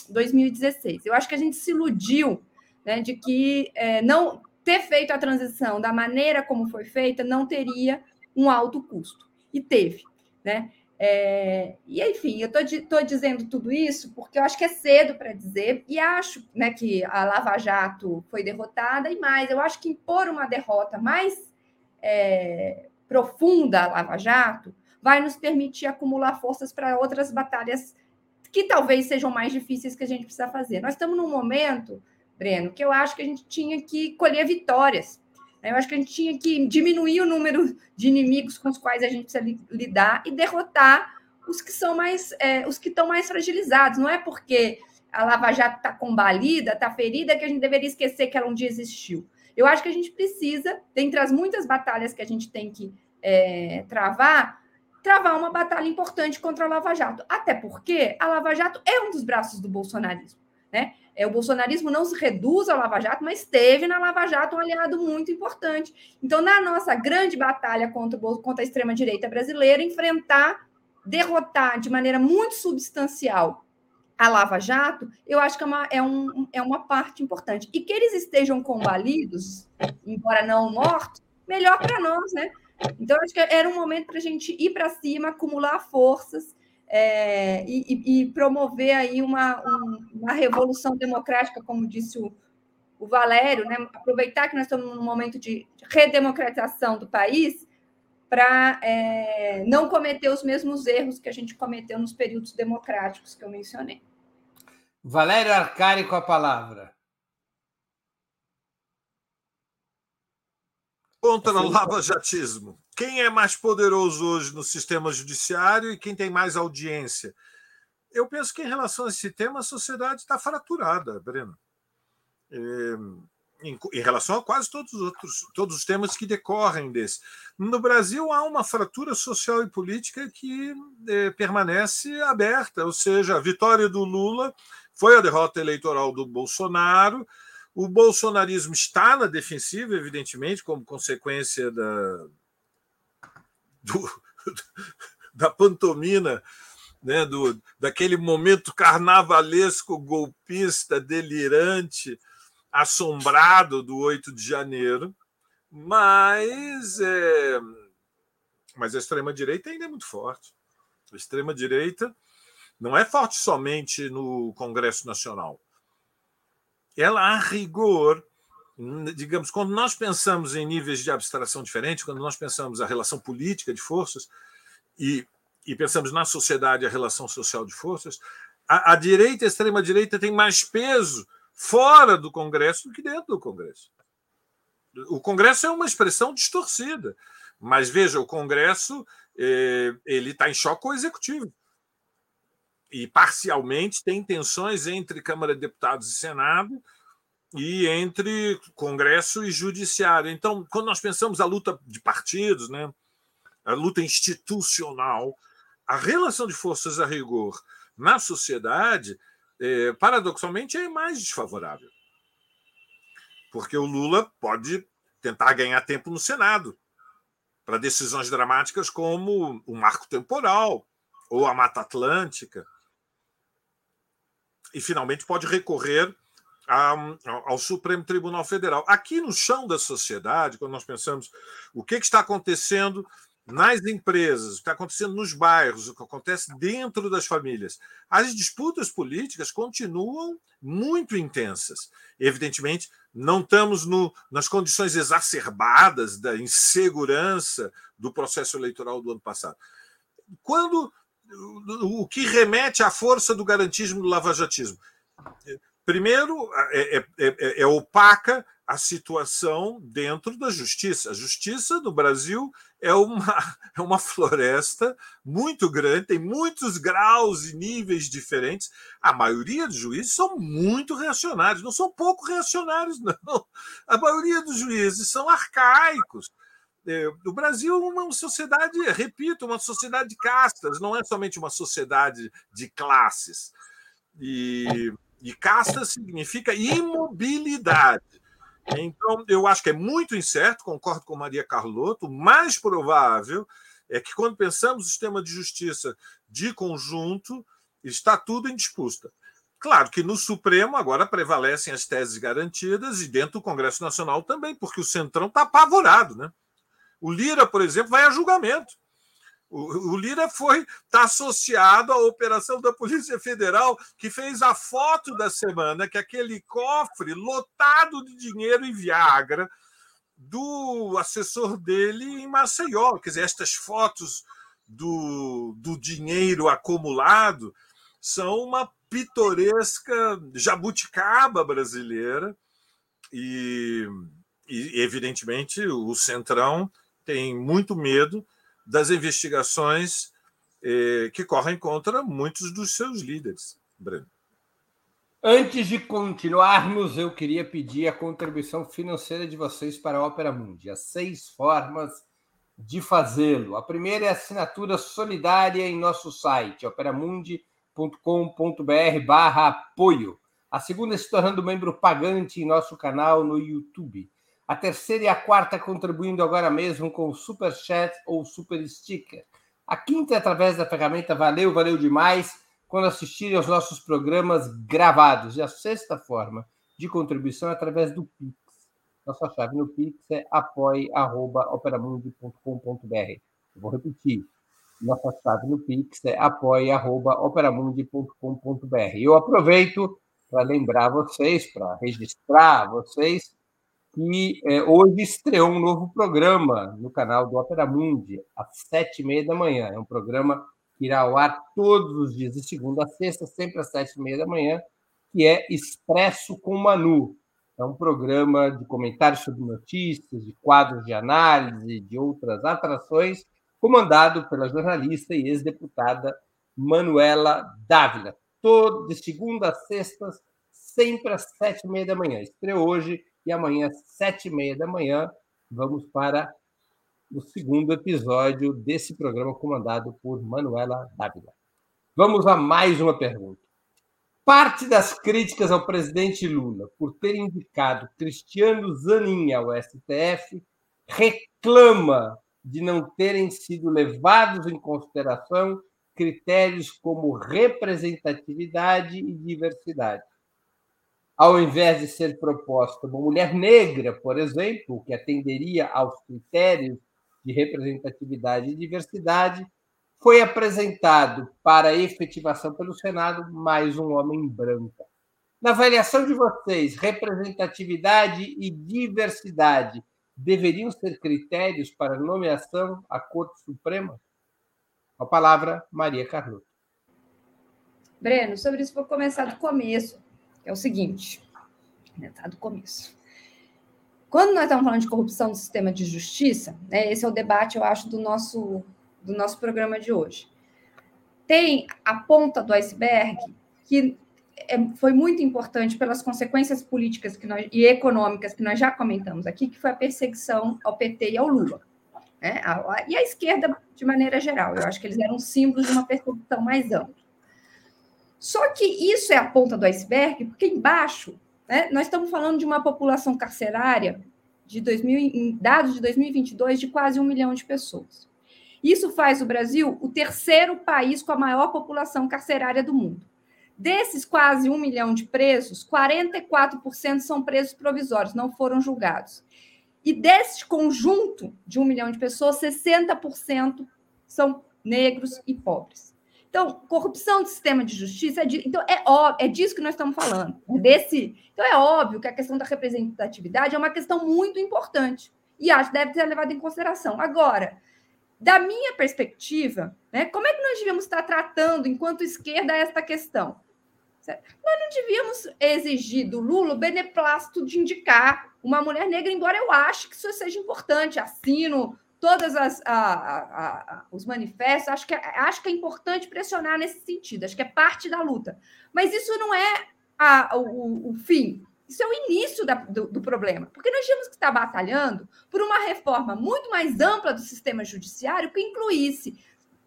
2016. Eu acho que a gente se iludiu né, de que é, não ter feito a transição da maneira como foi feita não teria um alto custo. E teve. Né? É, e enfim, eu estou dizendo tudo isso porque eu acho que é cedo para dizer, e acho né, que a Lava Jato foi derrotada, e mais, eu acho que impor uma derrota mais é, profunda à Lava Jato vai nos permitir acumular forças para outras batalhas que talvez sejam mais difíceis que a gente precisa fazer. Nós estamos num momento, Breno, que eu acho que a gente tinha que colher vitórias. Eu acho que a gente tinha que diminuir o número de inimigos com os quais a gente precisa lidar e derrotar os que são mais, é, os que estão mais fragilizados. Não é porque a Lava Jato está combalida, está ferida, que a gente deveria esquecer que ela um dia existiu. Eu acho que a gente precisa, dentre as muitas batalhas que a gente tem que é, travar, travar uma batalha importante contra a Lava Jato. Até porque a Lava Jato é um dos braços do bolsonarismo. Né? É, o bolsonarismo não se reduz ao Lava Jato, mas teve na Lava Jato um aliado muito importante. Então, na nossa grande batalha contra, contra a extrema-direita brasileira, enfrentar, derrotar de maneira muito substancial a Lava Jato, eu acho que é uma, é, um, é uma parte importante. E que eles estejam combalidos, embora não mortos, melhor para nós, né? Então, acho que era um momento para a gente ir para cima, acumular forças é, e, e, promover aí uma, um, uma revolução democrática, como disse o, o Valério, né? aproveitar que nós estamos num momento de redemocratização do país para é, não cometer os mesmos erros que a gente cometeu nos períodos democráticos que eu mencionei. Valério Arcari com a palavra. contra o lava-jatismo. Quem é mais poderoso hoje no sistema judiciário e quem tem mais audiência? Eu penso que, em relação a esse tema, a sociedade está fraturada, Breno. É, em, em, relação a quase todos os outros, todos os temas que decorrem desse. No Brasil há uma fratura social e política que é, permanece aberta, ou seja, a vitória do Lula foi a derrota eleitoral do Bolsonaro. O bolsonarismo está na defensiva, evidentemente, como consequência da, do, da pantomina, né, do, daquele momento carnavalesco, golpista, delirante, assombrado do 8 de janeiro. Mas, é, mas a extrema-direita ainda é muito forte. A extrema-direita não é forte somente no Congresso Nacional. Ela, a rigor, digamos, quando nós pensamos em níveis de abstração diferentes, quando nós pensamos a relação política de forças e, e pensamos na sociedade a relação social de forças, a, a direita e a extrema-direita tem mais peso fora do Congresso do que dentro do Congresso. O Congresso é uma expressão distorcida, mas veja, o Congresso eh, ele está em choque com o Executivo e parcialmente tem tensões entre Câmara de Deputados e Senado e entre Congresso e Judiciário. Então, quando nós pensamos a luta de partidos, né, a luta institucional, a relação de forças a rigor na sociedade, é, paradoxalmente, é mais desfavorável. Porque o Lula pode tentar ganhar tempo no Senado para decisões dramáticas como o marco temporal ou a Mata Atlântica. E, finalmente, pode recorrer ao Supremo Tribunal Federal. Aqui no chão da sociedade, quando nós pensamos o que, está acontecendo nas empresas, o que está acontecendo nos bairros, o que acontece dentro das famílias, as disputas políticas continuam muito intensas. Evidentemente, não estamos no, nas condições exacerbadas da insegurança do processo eleitoral do ano passado. Quando o que remete à força do garantismo do lavajatismo? Primeiro, é, é, é, é, opaca a situação dentro da justiça. A justiça no Brasil é uma, *laughs* é uma floresta muito grande, tem muitos graus e níveis diferentes. A maioria dos juízes são muito reacionários, não são pouco reacionários, *laughs* não. A maioria dos juízes são arcaicos. O Brasil é uma sociedade, repito, uma sociedade de castas, não é somente uma sociedade de classes. E e casta significa imobilidade. Então, eu acho que é muito incerto, concordo com Maria Carlotto, o mais provável é que, quando pensamos no sistema de justiça de conjunto, está tudo em disputa. Claro que no Supremo agora prevalecem as teses garantidas e dentro do Congresso Nacional também, porque o Centrão está apavorado. Né? O Lira, por exemplo, vai a julgamento. O, Lira foi está associado à operação da Polícia Federal que fez a foto da semana, que é aquele cofre lotado de dinheiro em Viagra do assessor dele em Maceió. Quer dizer, estas fotos do, do dinheiro acumulado são uma pitoresca jabuticaba brasileira e, e evidentemente o Centrão tem muito medo das investigações eh, que correm contra muitos dos seus líderes. Breno. Antes de continuarmos, eu queria pedir a contribuição financeira de vocês para a Ópera Mundi. Há seis formas de fazê-lo. A primeira é a assinatura solidária em nosso site, operamundi.com.br barra apoio. A segunda é se tornando membro pagante em nosso canal no YouTube. A terceira e a quarta contribuindo agora mesmo com Super Chat ou Super Sticker. A quinta é através da ferramenta Valeu, valeu demais quando assistirem aos nossos programas gravados. E a sexta forma de contribuição é através do Pix. Nossa chave no Pix é apoie.operamundi.com.br. Vou repetir. Nossa chave no Pix é apoie.operamundi.com.br. Eu aproveito para lembrar vocês, para registrar vocês que é, hoje estreou um novo programa no canal do Opera Mundi, às sete e meia da manhã. É um programa que irá ao ar todos os dias, de segunda a sexta, sempre às sete e meia da manhã, que é Expresso com Manu. é um programa de comentários sobre notícias, de quadros de análise, de outras atrações, comandado pela jornalista e ex-deputada Manuela Dávila. Todo, de segunda a sexta, sempre às sete e meia da manhã. Estreou hoje e amanhã às sete e meia da manhã vamos para o segundo episódio desse programa comandado por Manuela Dávila. Vamos a mais uma pergunta. Parte das críticas ao presidente Lula por ter indicado Cristiano Zanin ao STF reclama de não terem sido levados em consideração critérios como representatividade e diversidade. Ao invés de ser proposta uma mulher negra, por exemplo, que atenderia aos critérios de representatividade e diversidade, foi apresentado para efetivação pelo Senado mais um homem branco. Na avaliação de vocês, representatividade e diversidade deveriam ser critérios para nomeação à Corte Suprema? A palavra, Maria Carlota. Breno, sobre isso vou começar do começo, é o seguinte, né, tá do começo. Quando nós estamos falando de corrupção do sistema de justiça, né, esse é o debate, eu acho, do nosso do nosso programa de hoje. Tem a ponta do iceberg, que é, foi muito importante pelas consequências políticas que nós, e econômicas que nós já comentamos aqui, que foi a perseguição ao PT e ao Lula. Né? e a esquerda, de maneira geral. Eu acho que eles eram símbolos de uma perseguição mais ampla. Só que isso é a ponta do iceberg, porque embaixo né, nós estamos falando de uma população carcerária de 2000, dados de 2022 de quase um milhão de pessoas. Isso faz o Brasil o terceiro país com a maior população carcerária do mundo. Desses quase um milhão de presos, 44% são presos provisórios, não foram julgados. E desse conjunto de um milhão de pessoas, 60% são negros e pobres. Então, corrupção do sistema de justiça, é de, então é, ó, é disso que nós estamos falando. É desse, então é óbvio que a questão da representatividade é uma questão muito importante e acho que deve ser levada em consideração. Agora, da minha perspectiva, né, como é que nós devíamos estar tratando, enquanto esquerda, esta questão? Certo? Nós não devíamos exigir do Lula o beneplácito de indicar uma mulher negra, embora eu ache que isso seja importante. Assino todos os manifestos, acho que, é, acho que é importante pressionar nesse sentido, acho que é parte da luta. Mas isso não é a, o, o fim. Isso é o início da, do, do, problema, porque nós tínhamos que estar batalhando por uma reforma muito mais ampla do sistema judiciário que incluísse,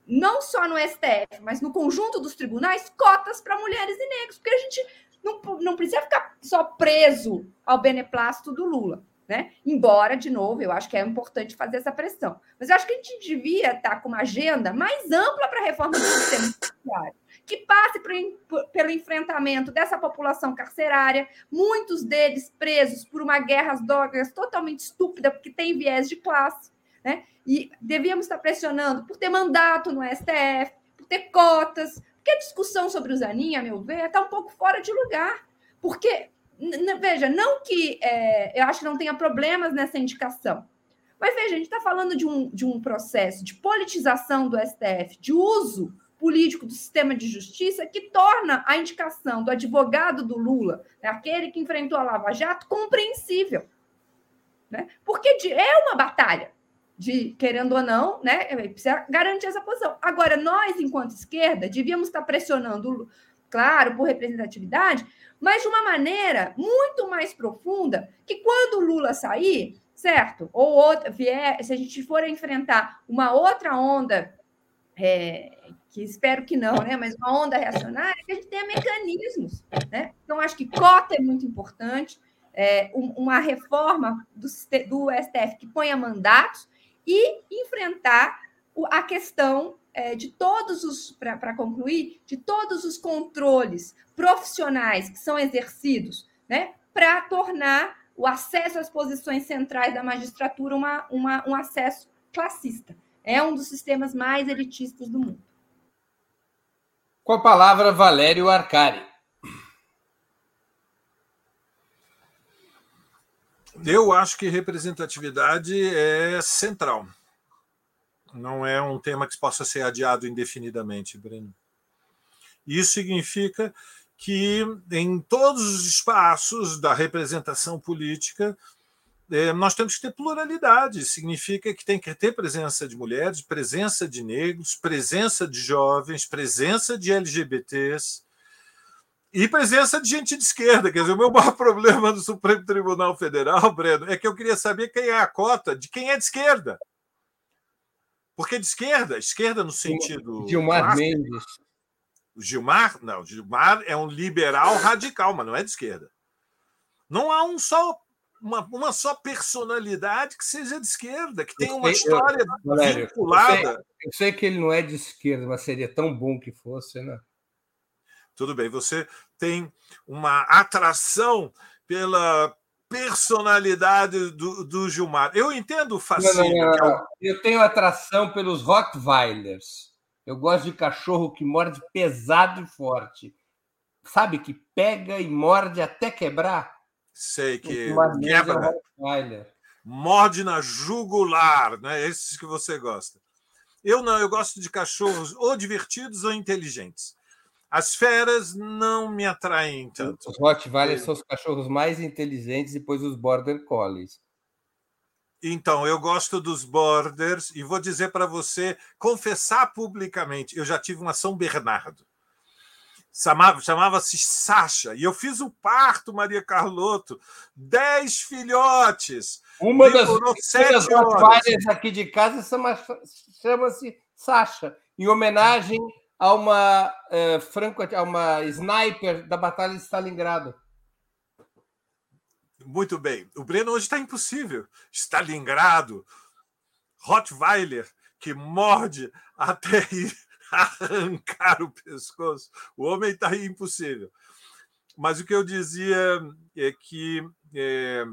não só no STF, mas no conjunto dos tribunais, cotas para mulheres e negros, porque a gente não, não precisa ficar só preso ao beneplácito do Lula. Né? Embora, de novo, eu acho que é importante fazer essa pressão. Mas eu acho que a gente devia estar com uma agenda mais ampla para a reforma do sistema judiciário que passe por, pelo enfrentamento dessa população carcerária, muitos deles presos por uma guerra às drogas totalmente estúpida, porque tem viés de classe, né? E devíamos estar pressionando por ter mandato no STF, por ter cotas, porque a discussão sobre o Zanin, a meu ver, está um pouco fora de lugar, porque veja, não que é, eu acho que não tenha problemas nessa indicação, mas veja, a gente está falando de um, de um processo de politização do STF, de uso político do sistema de justiça que torna a indicação do advogado do Lula, né, aquele que enfrentou a Lava Jato, compreensível. Né? Porque é uma batalha de, querendo ou não, né, precisa garantir essa posição. Agora, nós, enquanto esquerda, devíamos estar pressionando, claro, por representatividade, mas de uma maneira muito mais profunda, que quando o Lula sair, certo? Ou outra, vier, se a gente for enfrentar uma outra onda é, que espero que não, né? Mas uma onda reacionária, que a gente tenha mecanismos, né? Então, acho que cota é muito importante, é, uma reforma do, do STF que ponha mandatos e enfrentar a questão é, de todos os, para concluir, de todos os controles profissionais que são exercidos, né? Para tornar o acesso às posições centrais da magistratura uma, uma, um acesso classista. É um dos sistemas mais elitistas do mundo. Com a palavra, Valério Arcari. Eu acho que representatividade é central. Não é um tema que possa ser adiado indefinidamente, Breno. Isso significa que em todos os espaços da representação política é, nós temos que ter pluralidade. Significa que tem que ter presença de mulheres, presença de negros, presença de jovens, presença de LGBTs e presença de gente de esquerda. Quer dizer, o meu maior *laughs* problema no Supremo Tribunal Federal, Breno, é que eu queria saber quem é a cota de quem é de esquerda. Porque de esquerda, esquerda no sentido. Gilmar clássico, Mendes. O Gilmar, não, Gilmar é um liberal radical, mas não é de esquerda. Não há um só uma, uma só personalidade que seja de esquerda, que tenha uma história eu, Valério, vinculada. Eu sei, eu sei, que ele não é de esquerda, mas seria tão bom que fosse, né? Tudo bem, você tem uma atração pela personalidade do, do Gilmar. Eu entendo o fascínio. Não, não, não, eu tenho atração pelos Rottweilers. Eu gosto de cachorro que morde pesado e forte. Sabe, que pega e morde até quebrar. Sei que quebra. Morde na jugular, né? Esses que você gosta. Eu não, eu gosto de cachorros ou divertidos ou inteligentes. As feras não me atraem tanto. Os Rottweilers são os cachorros mais inteligentes, depois os Border Collies. Então, eu gosto dos Borders e vou dizer para você, confessar publicamente, eu já tive uma São Bernardo chamava-se Sasha, e eu fiz o parto, Maria Carlotto, dez filhotes. Uma das, das aqui de casa chama-se Sasha, em homenagem a uma uh, franco, a uma sniper da Batalha de Stalingrado. Muito bem. O Breno hoje está impossível. Stalingrado, Rottweiler, que morde até *laughs* arrancar o pescoço. O homem está impossível. Mas o que eu dizia é que é,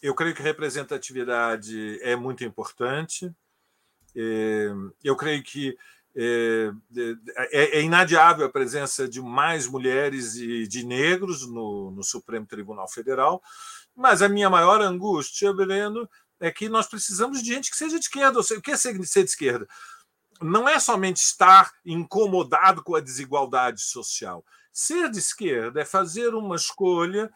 eu creio que representatividade é muito importante. É, eu creio que é, é, é, inadiável a presença de mais mulheres e de negros no, no Supremo Tribunal Federal, mas a minha maior angústia, Breno, é que nós precisamos de gente que seja de esquerda. Ou seja, o que é ser de esquerda? não é somente estar incomodado com a desigualdade social. Ser de esquerda é fazer uma escolha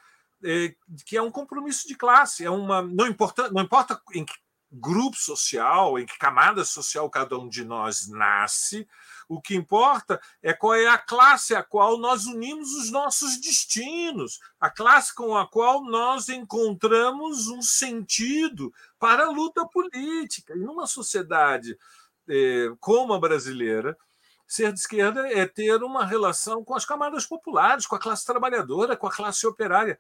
é, que é um compromisso de classe, é uma não importa não importa em que grupo social, em que camada social cada um de nós nasce, o que importa é qual é a classe a qual nós unimos os nossos destinos, a classe com a qual nós encontramos um sentido para a luta política. E numa sociedade é, como a brasileira, ser de esquerda é ter uma relação com as camadas populares, com a classe trabalhadora, com a classe operária.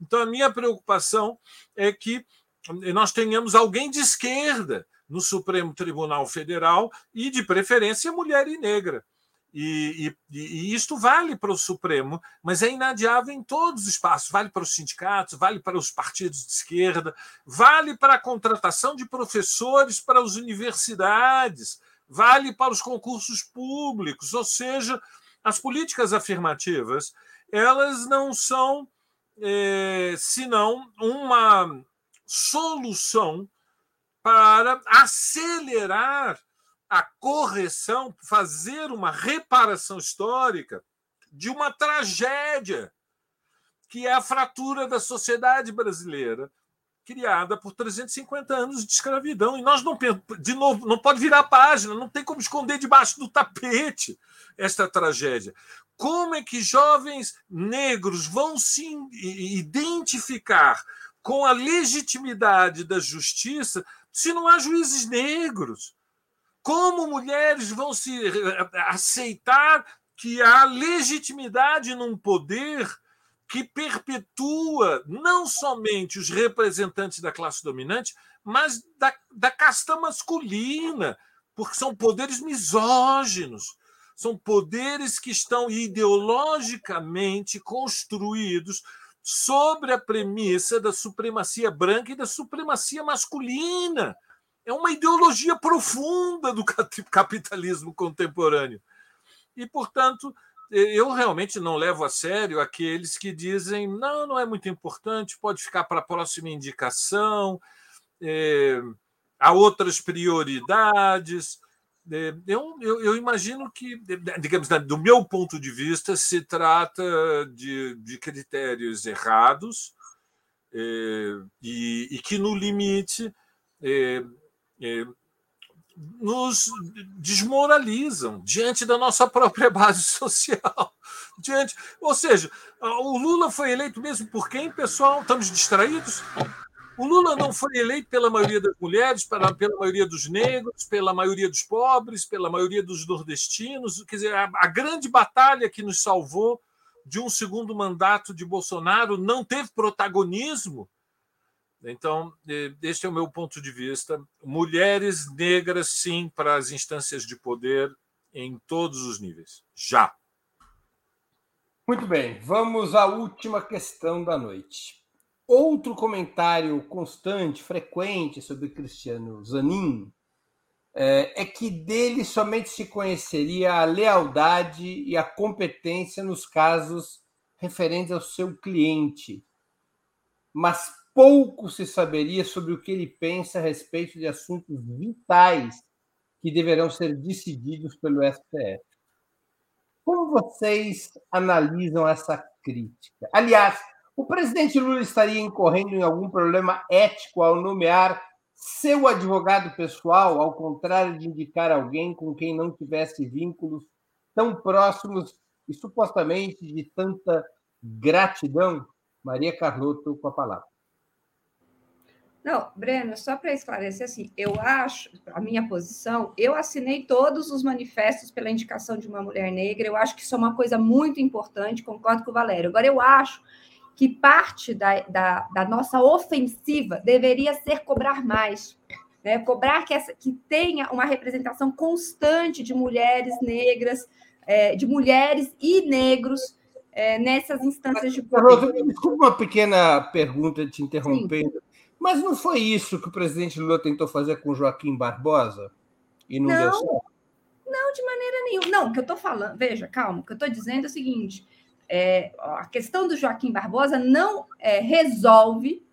Então, a minha preocupação é que nós tenhamos alguém de esquerda no Supremo Tribunal Federal e, de preferência, mulher e negra. E, e, e, isto vale para o Supremo, mas é inadiável em todos os espaços. Vale para os sindicatos, vale para os partidos de esquerda, vale para a contratação de professores para as universidades, vale para os concursos públicos. Ou seja, as políticas afirmativas elas não são é, senão uma solução para acelerar a correção, fazer uma reparação histórica de uma tragédia, que é a fratura da sociedade brasileira, criada por 350 anos de escravidão. E nós não, de novo, não pode virar a página, não tem como esconder debaixo do tapete esta tragédia. Como é que jovens negros vão se identificar com a legitimidade da justiça se não há juízes negros? Como mulheres vão se eh, aceitar que há legitimidade num poder que perpetua não somente os representantes da classe dominante, mas da, da casta masculina, porque são poderes misóginos, são poderes que estão ideologicamente construídos sobre a premissa da supremacia branca e da supremacia masculina é uma ideologia profunda do capitalismo contemporâneo. E, portanto, eu realmente não levo a sério aqueles que dizem não, não é muito importante, pode ficar para a próxima indicação, é, há outras prioridades. É, eu, eu, eu, imagino que, digamos, do meu ponto de vista, se trata de, de critérios errados é, e, e, que, no limite, é, nos desmoralizam diante da nossa própria base *laughs* social. diante, ou seja, o Lula foi eleito mesmo por quem, pessoal? Estamos distraídos? O Lula não foi eleito pela maioria das mulheres, pela, pela maioria dos negros, pela maioria dos pobres, pela maioria dos nordestinos. Quer dizer, a, a grande batalha que nos salvou de um segundo mandato de Bolsonaro não teve protagonismo. Então, este é o meu ponto de vista. Mulheres negras, sim, para as instâncias de poder em todos os níveis. Já. Muito bem, vamos à última questão da noite. Outro comentário constante, frequente sobre Cristiano Zanin é, é que dele somente se conheceria a lealdade e a competência nos casos referentes ao seu cliente, mas pouco se saberia sobre o que ele pensa a respeito de assuntos vitais que deverão ser decididos pelo STF. Como vocês analisam essa crítica? Aliás, o presidente Lula estaria incorrendo em algum problema ético ao nomear seu advogado pessoal, ao contrário de indicar alguém com quem não tivesse vínculos tão próximos e supostamente de tanta gratidão? Maria Carlotto, com a palavra. Não, Breno, só para esclarecer assim, eu acho, a minha posição, eu assinei todos os manifestos pela indicação de uma mulher negra, eu acho que isso é uma coisa muito importante, concordo com o Valério. Agora, eu acho que parte da, da, da nossa ofensiva deveria ser cobrar mais. Né? Cobrar que, essa, que tenha uma representação constante de mulheres negras, é, de mulheres e negros é, nessas instâncias de poder. Desculpa uma pequena pergunta te interrompendo. Sim. Mas não foi isso que o presidente Lula tentou fazer com Joaquim Barbosa? E não, não deu certo? Não, de maneira nenhuma. Não, o que eu estou falando, veja, calma, o que eu estou dizendo é o seguinte: é, a questão do Joaquim Barbosa não é, resolve.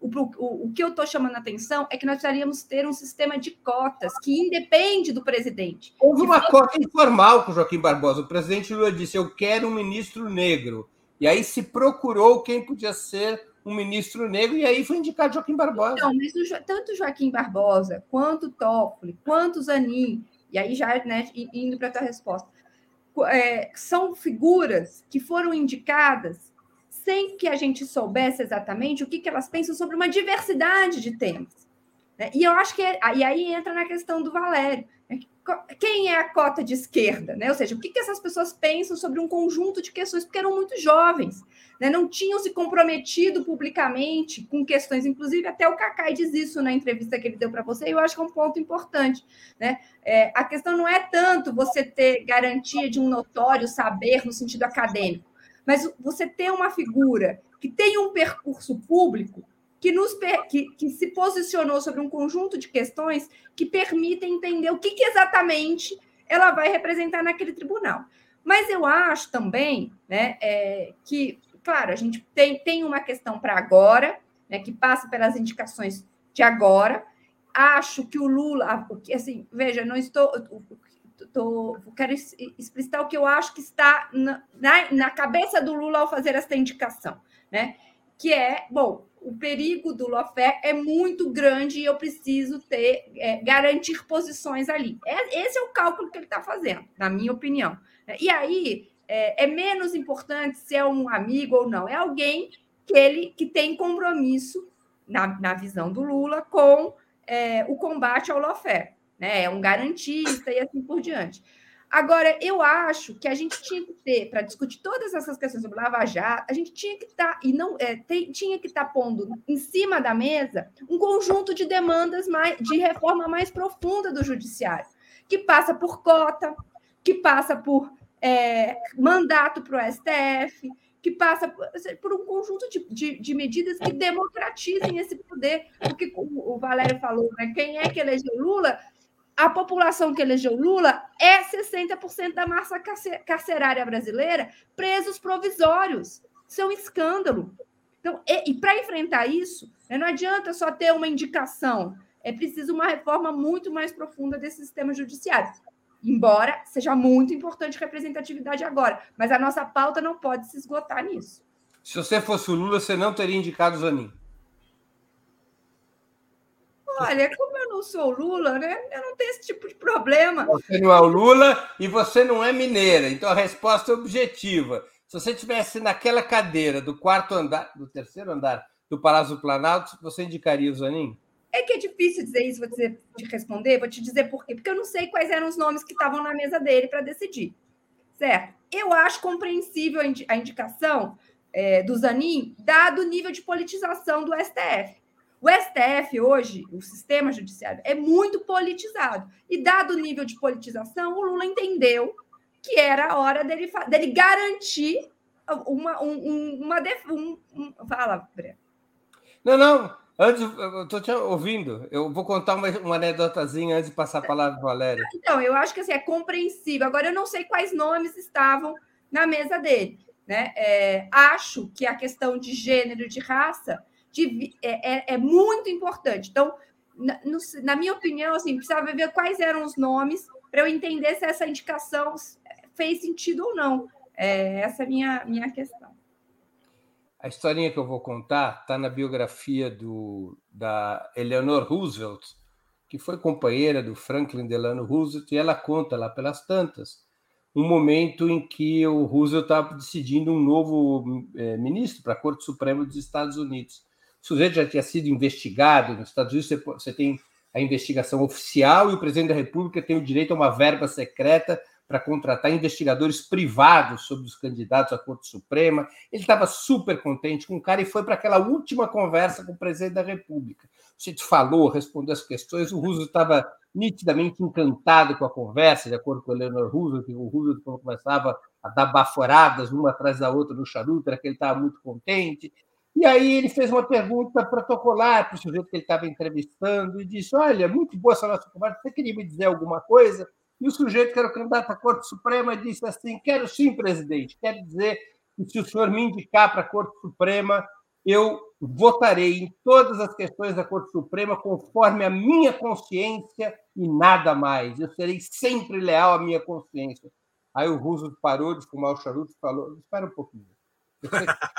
O, o, o, que eu estou chamando a atenção é que nós precisaríamos ter um sistema de cotas que independe do presidente. Houve uma foi... cota informal com o Joaquim Barbosa. O presidente Lula disse: Eu quero um ministro negro. E aí se procurou quem podia ser um ministro negro, e aí foi indicado Joaquim Barbosa. Não, mas o, tanto Joaquim Barbosa, quanto Toffoli, quanto Zanin, e aí já né, indo para a tua resposta, é, são figuras que foram indicadas sem que a gente soubesse exatamente o que, que elas pensam sobre uma diversidade de temas. Né? E eu acho que é, e aí entra na questão do Valério. Né? Quem é a cota de esquerda? Né? Ou seja, o que, que essas pessoas pensam sobre um conjunto de questões, porque eram muito jovens, né? não tinham se comprometido publicamente com questões, inclusive até o Cacai diz isso na entrevista que ele deu para você, e eu acho que é um ponto importante. Né? É, a questão não é tanto você ter garantia de um notório saber no sentido acadêmico, mas você ter uma figura que tem um percurso público que, nos, que, que, se posicionou sobre um conjunto de questões que permitem entender o que, que, exatamente ela vai representar naquele tribunal. Mas eu acho também né, é, que, claro, a gente tem, tem uma questão para agora, né, que passa pelas indicações de agora. Acho que o Lula, assim, veja, não estou. Tô, quero explicitar o que eu acho que está na, na, cabeça do Lula ao fazer essa indicação, né? Que é, bom, o perigo do lawfare é muito grande e eu preciso ter é, garantir posições ali. É, esse é o cálculo que ele está fazendo, na minha opinião. E aí é, é, menos importante se é um amigo ou não, é alguém que ele que tem compromisso na, na visão do Lula com é, o combate ao lawfare, né? É um garantista e assim por diante. Agora, eu acho que a gente tinha que ter, para discutir todas essas questões sobre Lava Jato, a gente tinha que estar, tá, e não é, tem, tinha que estar tá pondo em cima da mesa um conjunto de demandas mais, de reforma mais profunda do judiciário, que passa por cota, que passa por é, mandato para o STF, que passa por, por um conjunto de, de, de, medidas que democratizem esse poder. Porque o, o Valério falou, né? Quem é que elegeu Lula a população que elegeu Lula é 60% da massa carcerária brasileira presos provisórios. Isso é um escândalo. Então, e, e para enfrentar isso, né, não adianta só ter uma indicação é preciso uma reforma muito mais profunda desse sistema judiciário. Embora seja muito importante representatividade agora, mas a nossa pauta não pode se esgotar nisso. Se você fosse o Lula, você não teria indicado o Zanin. Olha, como eu não sou Lula, né? Eu não tenho esse tipo de problema. Você não é o Lula e você não é mineira. Então a resposta é objetiva. Se você estivesse naquela cadeira do quarto andar, do terceiro andar do Palácio do Planalto, você indicaria o Zanin? É que é difícil dizer isso, vou dizer, te responder, vou te dizer por quê. Porque eu não sei quais eram os nomes que estavam na mesa dele para decidir. Certo? Eu acho compreensível a indicação é, do Zanin, dado o nível de politização do STF. O STF hoje, o sistema judiciário, é muito politizado. E dado o nível de politização, o Lula entendeu que era a hora dele, dele garantir uma. Um, uma um, um, fala, Breno. Não, não. Antes, eu estou te ouvindo. Eu vou contar uma, uma anedotazinha antes de passar a palavra para Valéria. Então, eu acho que assim, é compreensível. Agora, eu não sei quais nomes estavam na mesa dele. Né? É, acho que a questão de gênero, de raça, de, é, é, é, muito importante. Então, na, no, na, minha opinião, assim, precisava ver quais eram os nomes para eu entender se essa indicação fez sentido ou não. É, essa é a minha, minha questão. A historinha que eu vou contar está na biografia do, da Eleanor Roosevelt, que foi companheira do Franklin Delano Roosevelt, e ela conta lá pelas tantas um momento em que o Roosevelt estava decidindo um novo é, ministro para a Corte Suprema dos Estados Unidos o sujeito já tinha sido investigado. Nos Estados Unidos, você tem a investigação oficial e o presidente da República tem o direito a uma verba secreta para contratar investigadores privados sobre os candidatos à Corte Suprema. Ele estava super contente com o cara e foi para aquela última conversa com o presidente da República. O sujeito falou, respondeu as questões, o Roosevelt estava nitidamente encantado com a conversa, de acordo com o Eleanor Roosevelt, que o Roosevelt começava a dar baforadas uma atrás da outra no charuto, era que ele estava muito contente. E aí ele fez uma pergunta protocolar para o sujeito que ele estava entrevistando e disse: Olha, muito boa essa nossa conversa, você queria me dizer alguma coisa? E o sujeito que era o candidato à Corte Suprema disse assim: Quero sim, presidente, quero dizer que se o senhor me indicar para a Corte Suprema, eu votarei em todas as questões da Corte Suprema conforme a minha consciência e nada mais. Eu serei sempre leal à minha consciência. Aí o Roosevelt parou de fumar o charuto e falou: Espera um pouquinho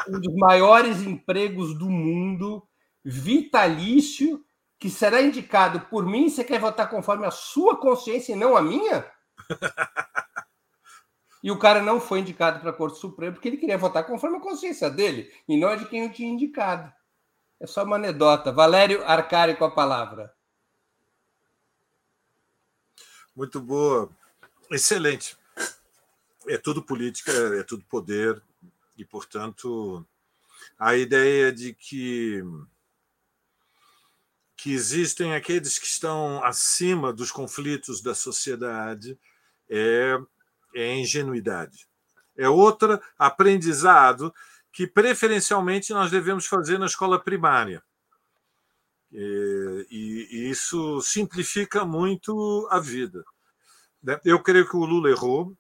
um dos maiores empregos do mundo, vitalício, que será indicado por mim. Você quer votar conforme a sua consciência e não a minha? *laughs* E o cara não foi indicado para a Corte Suprema porque ele queria votar conforme a consciência dele e não de quem eu tinha indicado. É só uma anedota. Valério Arcari com a palavra. Muito boa. Excelente. É tudo política, é tudo poder, e, portanto, a ideia de que, que existem aqueles que estão acima dos conflitos da sociedade é, é ingenuidade. É outro aprendizado que, preferencialmente, nós devemos fazer na escola primária. E, e, isso simplifica muito a vida. Né? Eu creio que o Lula errou,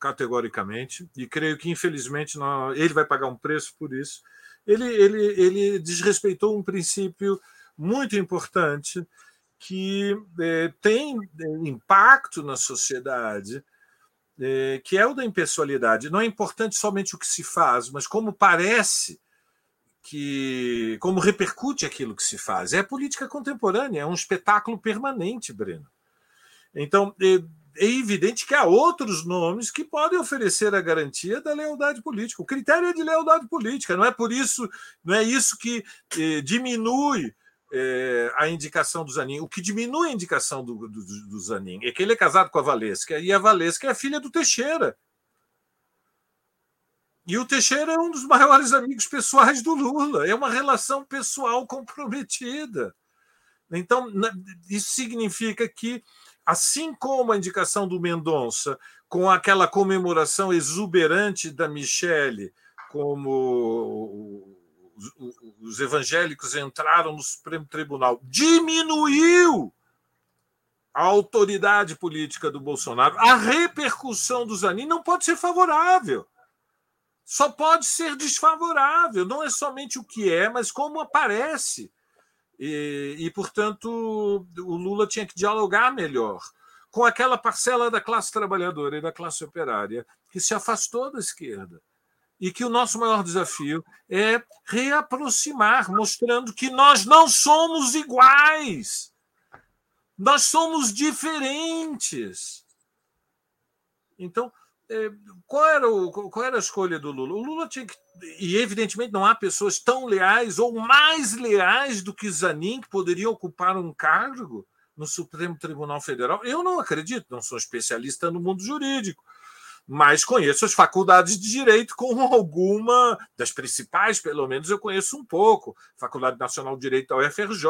categoricamente, e creio que, infelizmente, ele vai pagar um preço por isso. Ele, ele, ele desrespeitou um princípio muito importante que é, tem é, impacto na sociedade, é, que é o da impessoalidade. Não é importante somente o que se faz, mas como parece que. como repercute aquilo que se faz. É política contemporânea, é um espetáculo permanente, Breno. Então, é, é evidente que há outros nomes que podem oferecer a garantia da lealdade política. O critério é de lealdade política, não é por isso, não é isso que eh, diminui eh, a indicação do Zanin. O que diminui a indicação do, do, do, Zanin é que ele é casado com a Valesca, e a Valesca é a filha do Teixeira. E o Teixeira é um dos maiores amigos pessoais do Lula, é uma relação pessoal comprometida. Então, isso significa que assim como a indicação do Mendonça, com aquela comemoração exuberante da Michele, como os evangélicos entraram no Supremo Tribunal, diminuiu a autoridade política do Bolsonaro. A repercussão do Zanin não pode ser favorável. Só pode ser desfavorável. Não é somente o que é, mas como aparece. E, e, portanto, o Lula tinha que dialogar melhor com aquela parcela da classe trabalhadora e da classe operária que se afastou da esquerda. E que o nosso maior desafio é reaproximar, mostrando que nós não somos iguais, nós somos diferentes. Então, é, qual era, o, qual era a escolha do Lula? O Lula tinha que. E, evidentemente, não há pessoas tão leais ou mais leais do que Zanin que poderiam ocupar um cargo no Supremo Tribunal Federal. Eu não acredito, não sou especialista no mundo jurídico, mas conheço as faculdades de direito com *laughs* alguma das principais, pelo menos eu conheço um pouco. Faculdade Nacional de Direito da UFRJ,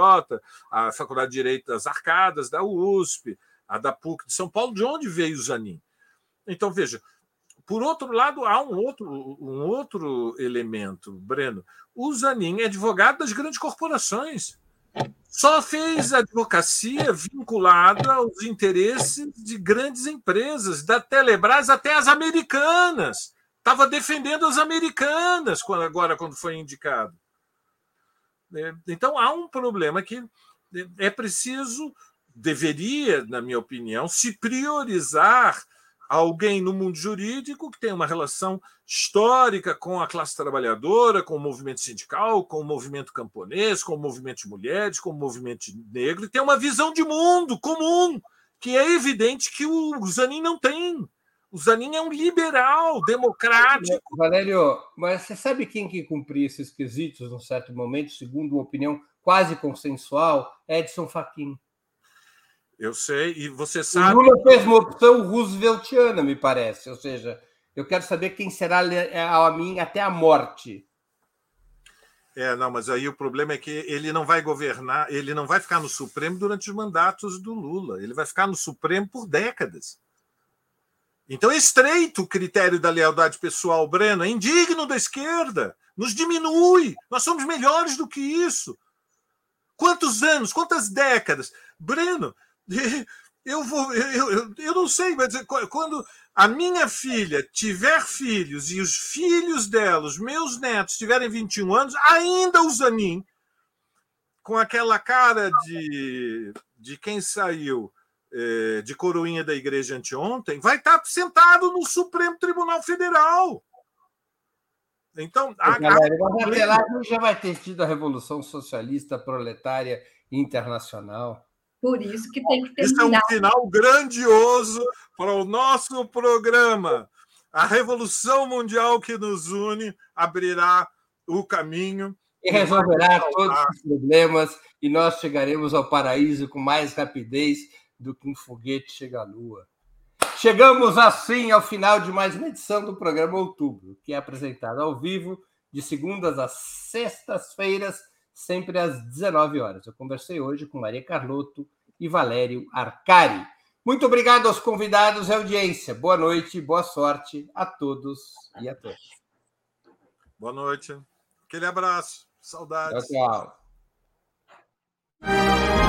a Faculdade de Direito das Arcadas da USP, a da PUC de São Paulo, de onde veio o Zanin? Então, veja, por outro lado, há um outro, um outro elemento, Breno. O Zanin é advogado das grandes corporações. Só fez advocacia vinculada aos interesses de grandes empresas, da Telebrás até as americanas. Estava defendendo as americanas agora, quando foi indicado. É, então, há um problema que é preciso, deveria, na minha opinião, se priorizar alguém no mundo jurídico que tem uma relação histórica com a classe trabalhadora, com o movimento sindical, com o movimento camponês, com o movimento de mulheres, com o movimento negro, e tem uma visão de mundo comum, que é evidente que o Zanin não tem. O Zanin é um liberal, democrático. Valério, mas você sabe quem que cumpria esses quesitos num certo momento, segundo uma opinião quase consensual? Edson Fachin. Eu sei, e você sabe. O Lula fez uma opção rooseveltiana, me parece. Ou seja, eu quero saber quem será a mim até a morte. É, não, mas aí o problema é que ele não vai governar, ele não vai ficar no Supremo durante os mandatos do Lula. Ele vai ficar no Supremo por décadas. Então é estreito o critério da lealdade pessoal, Breno, é indigno da esquerda, nos diminui. Nós somos melhores do que isso. Quantos anos, quantas décadas? Breno, eu vou, eu, eu, eu não sei, mas quando a minha filha tiver filhos e os filhos dela, os meus netos, tiverem 21 anos, ainda o Zanin, com aquela cara de, de quem saiu é, de coroinha da igreja anteontem, vai estar sentado no Supremo Tribunal Federal. Então, a, Galera, a... até lá já vai ter tido a Revolução Socialista Proletária Internacional. Por isso que tem que terminar. Isso é um final grandioso para o nosso programa. A revolução mundial que nos une abrirá o caminho. E resolverá todos os problemas, e nós chegaremos ao paraíso com mais rapidez do que um foguete chega à Lua. Chegamos assim ao final de mais uma edição do programa Outubro, que é apresentado ao vivo de segundas às sextas-feiras sempre às 19 horas. Eu conversei hoje com Maria Carlotto e Valério Arcari. Muito obrigado aos convidados e audiência. Boa noite, boa sorte a todos e a todas. Boa noite. Aquele abraço. Saudades. Tchau, tchau.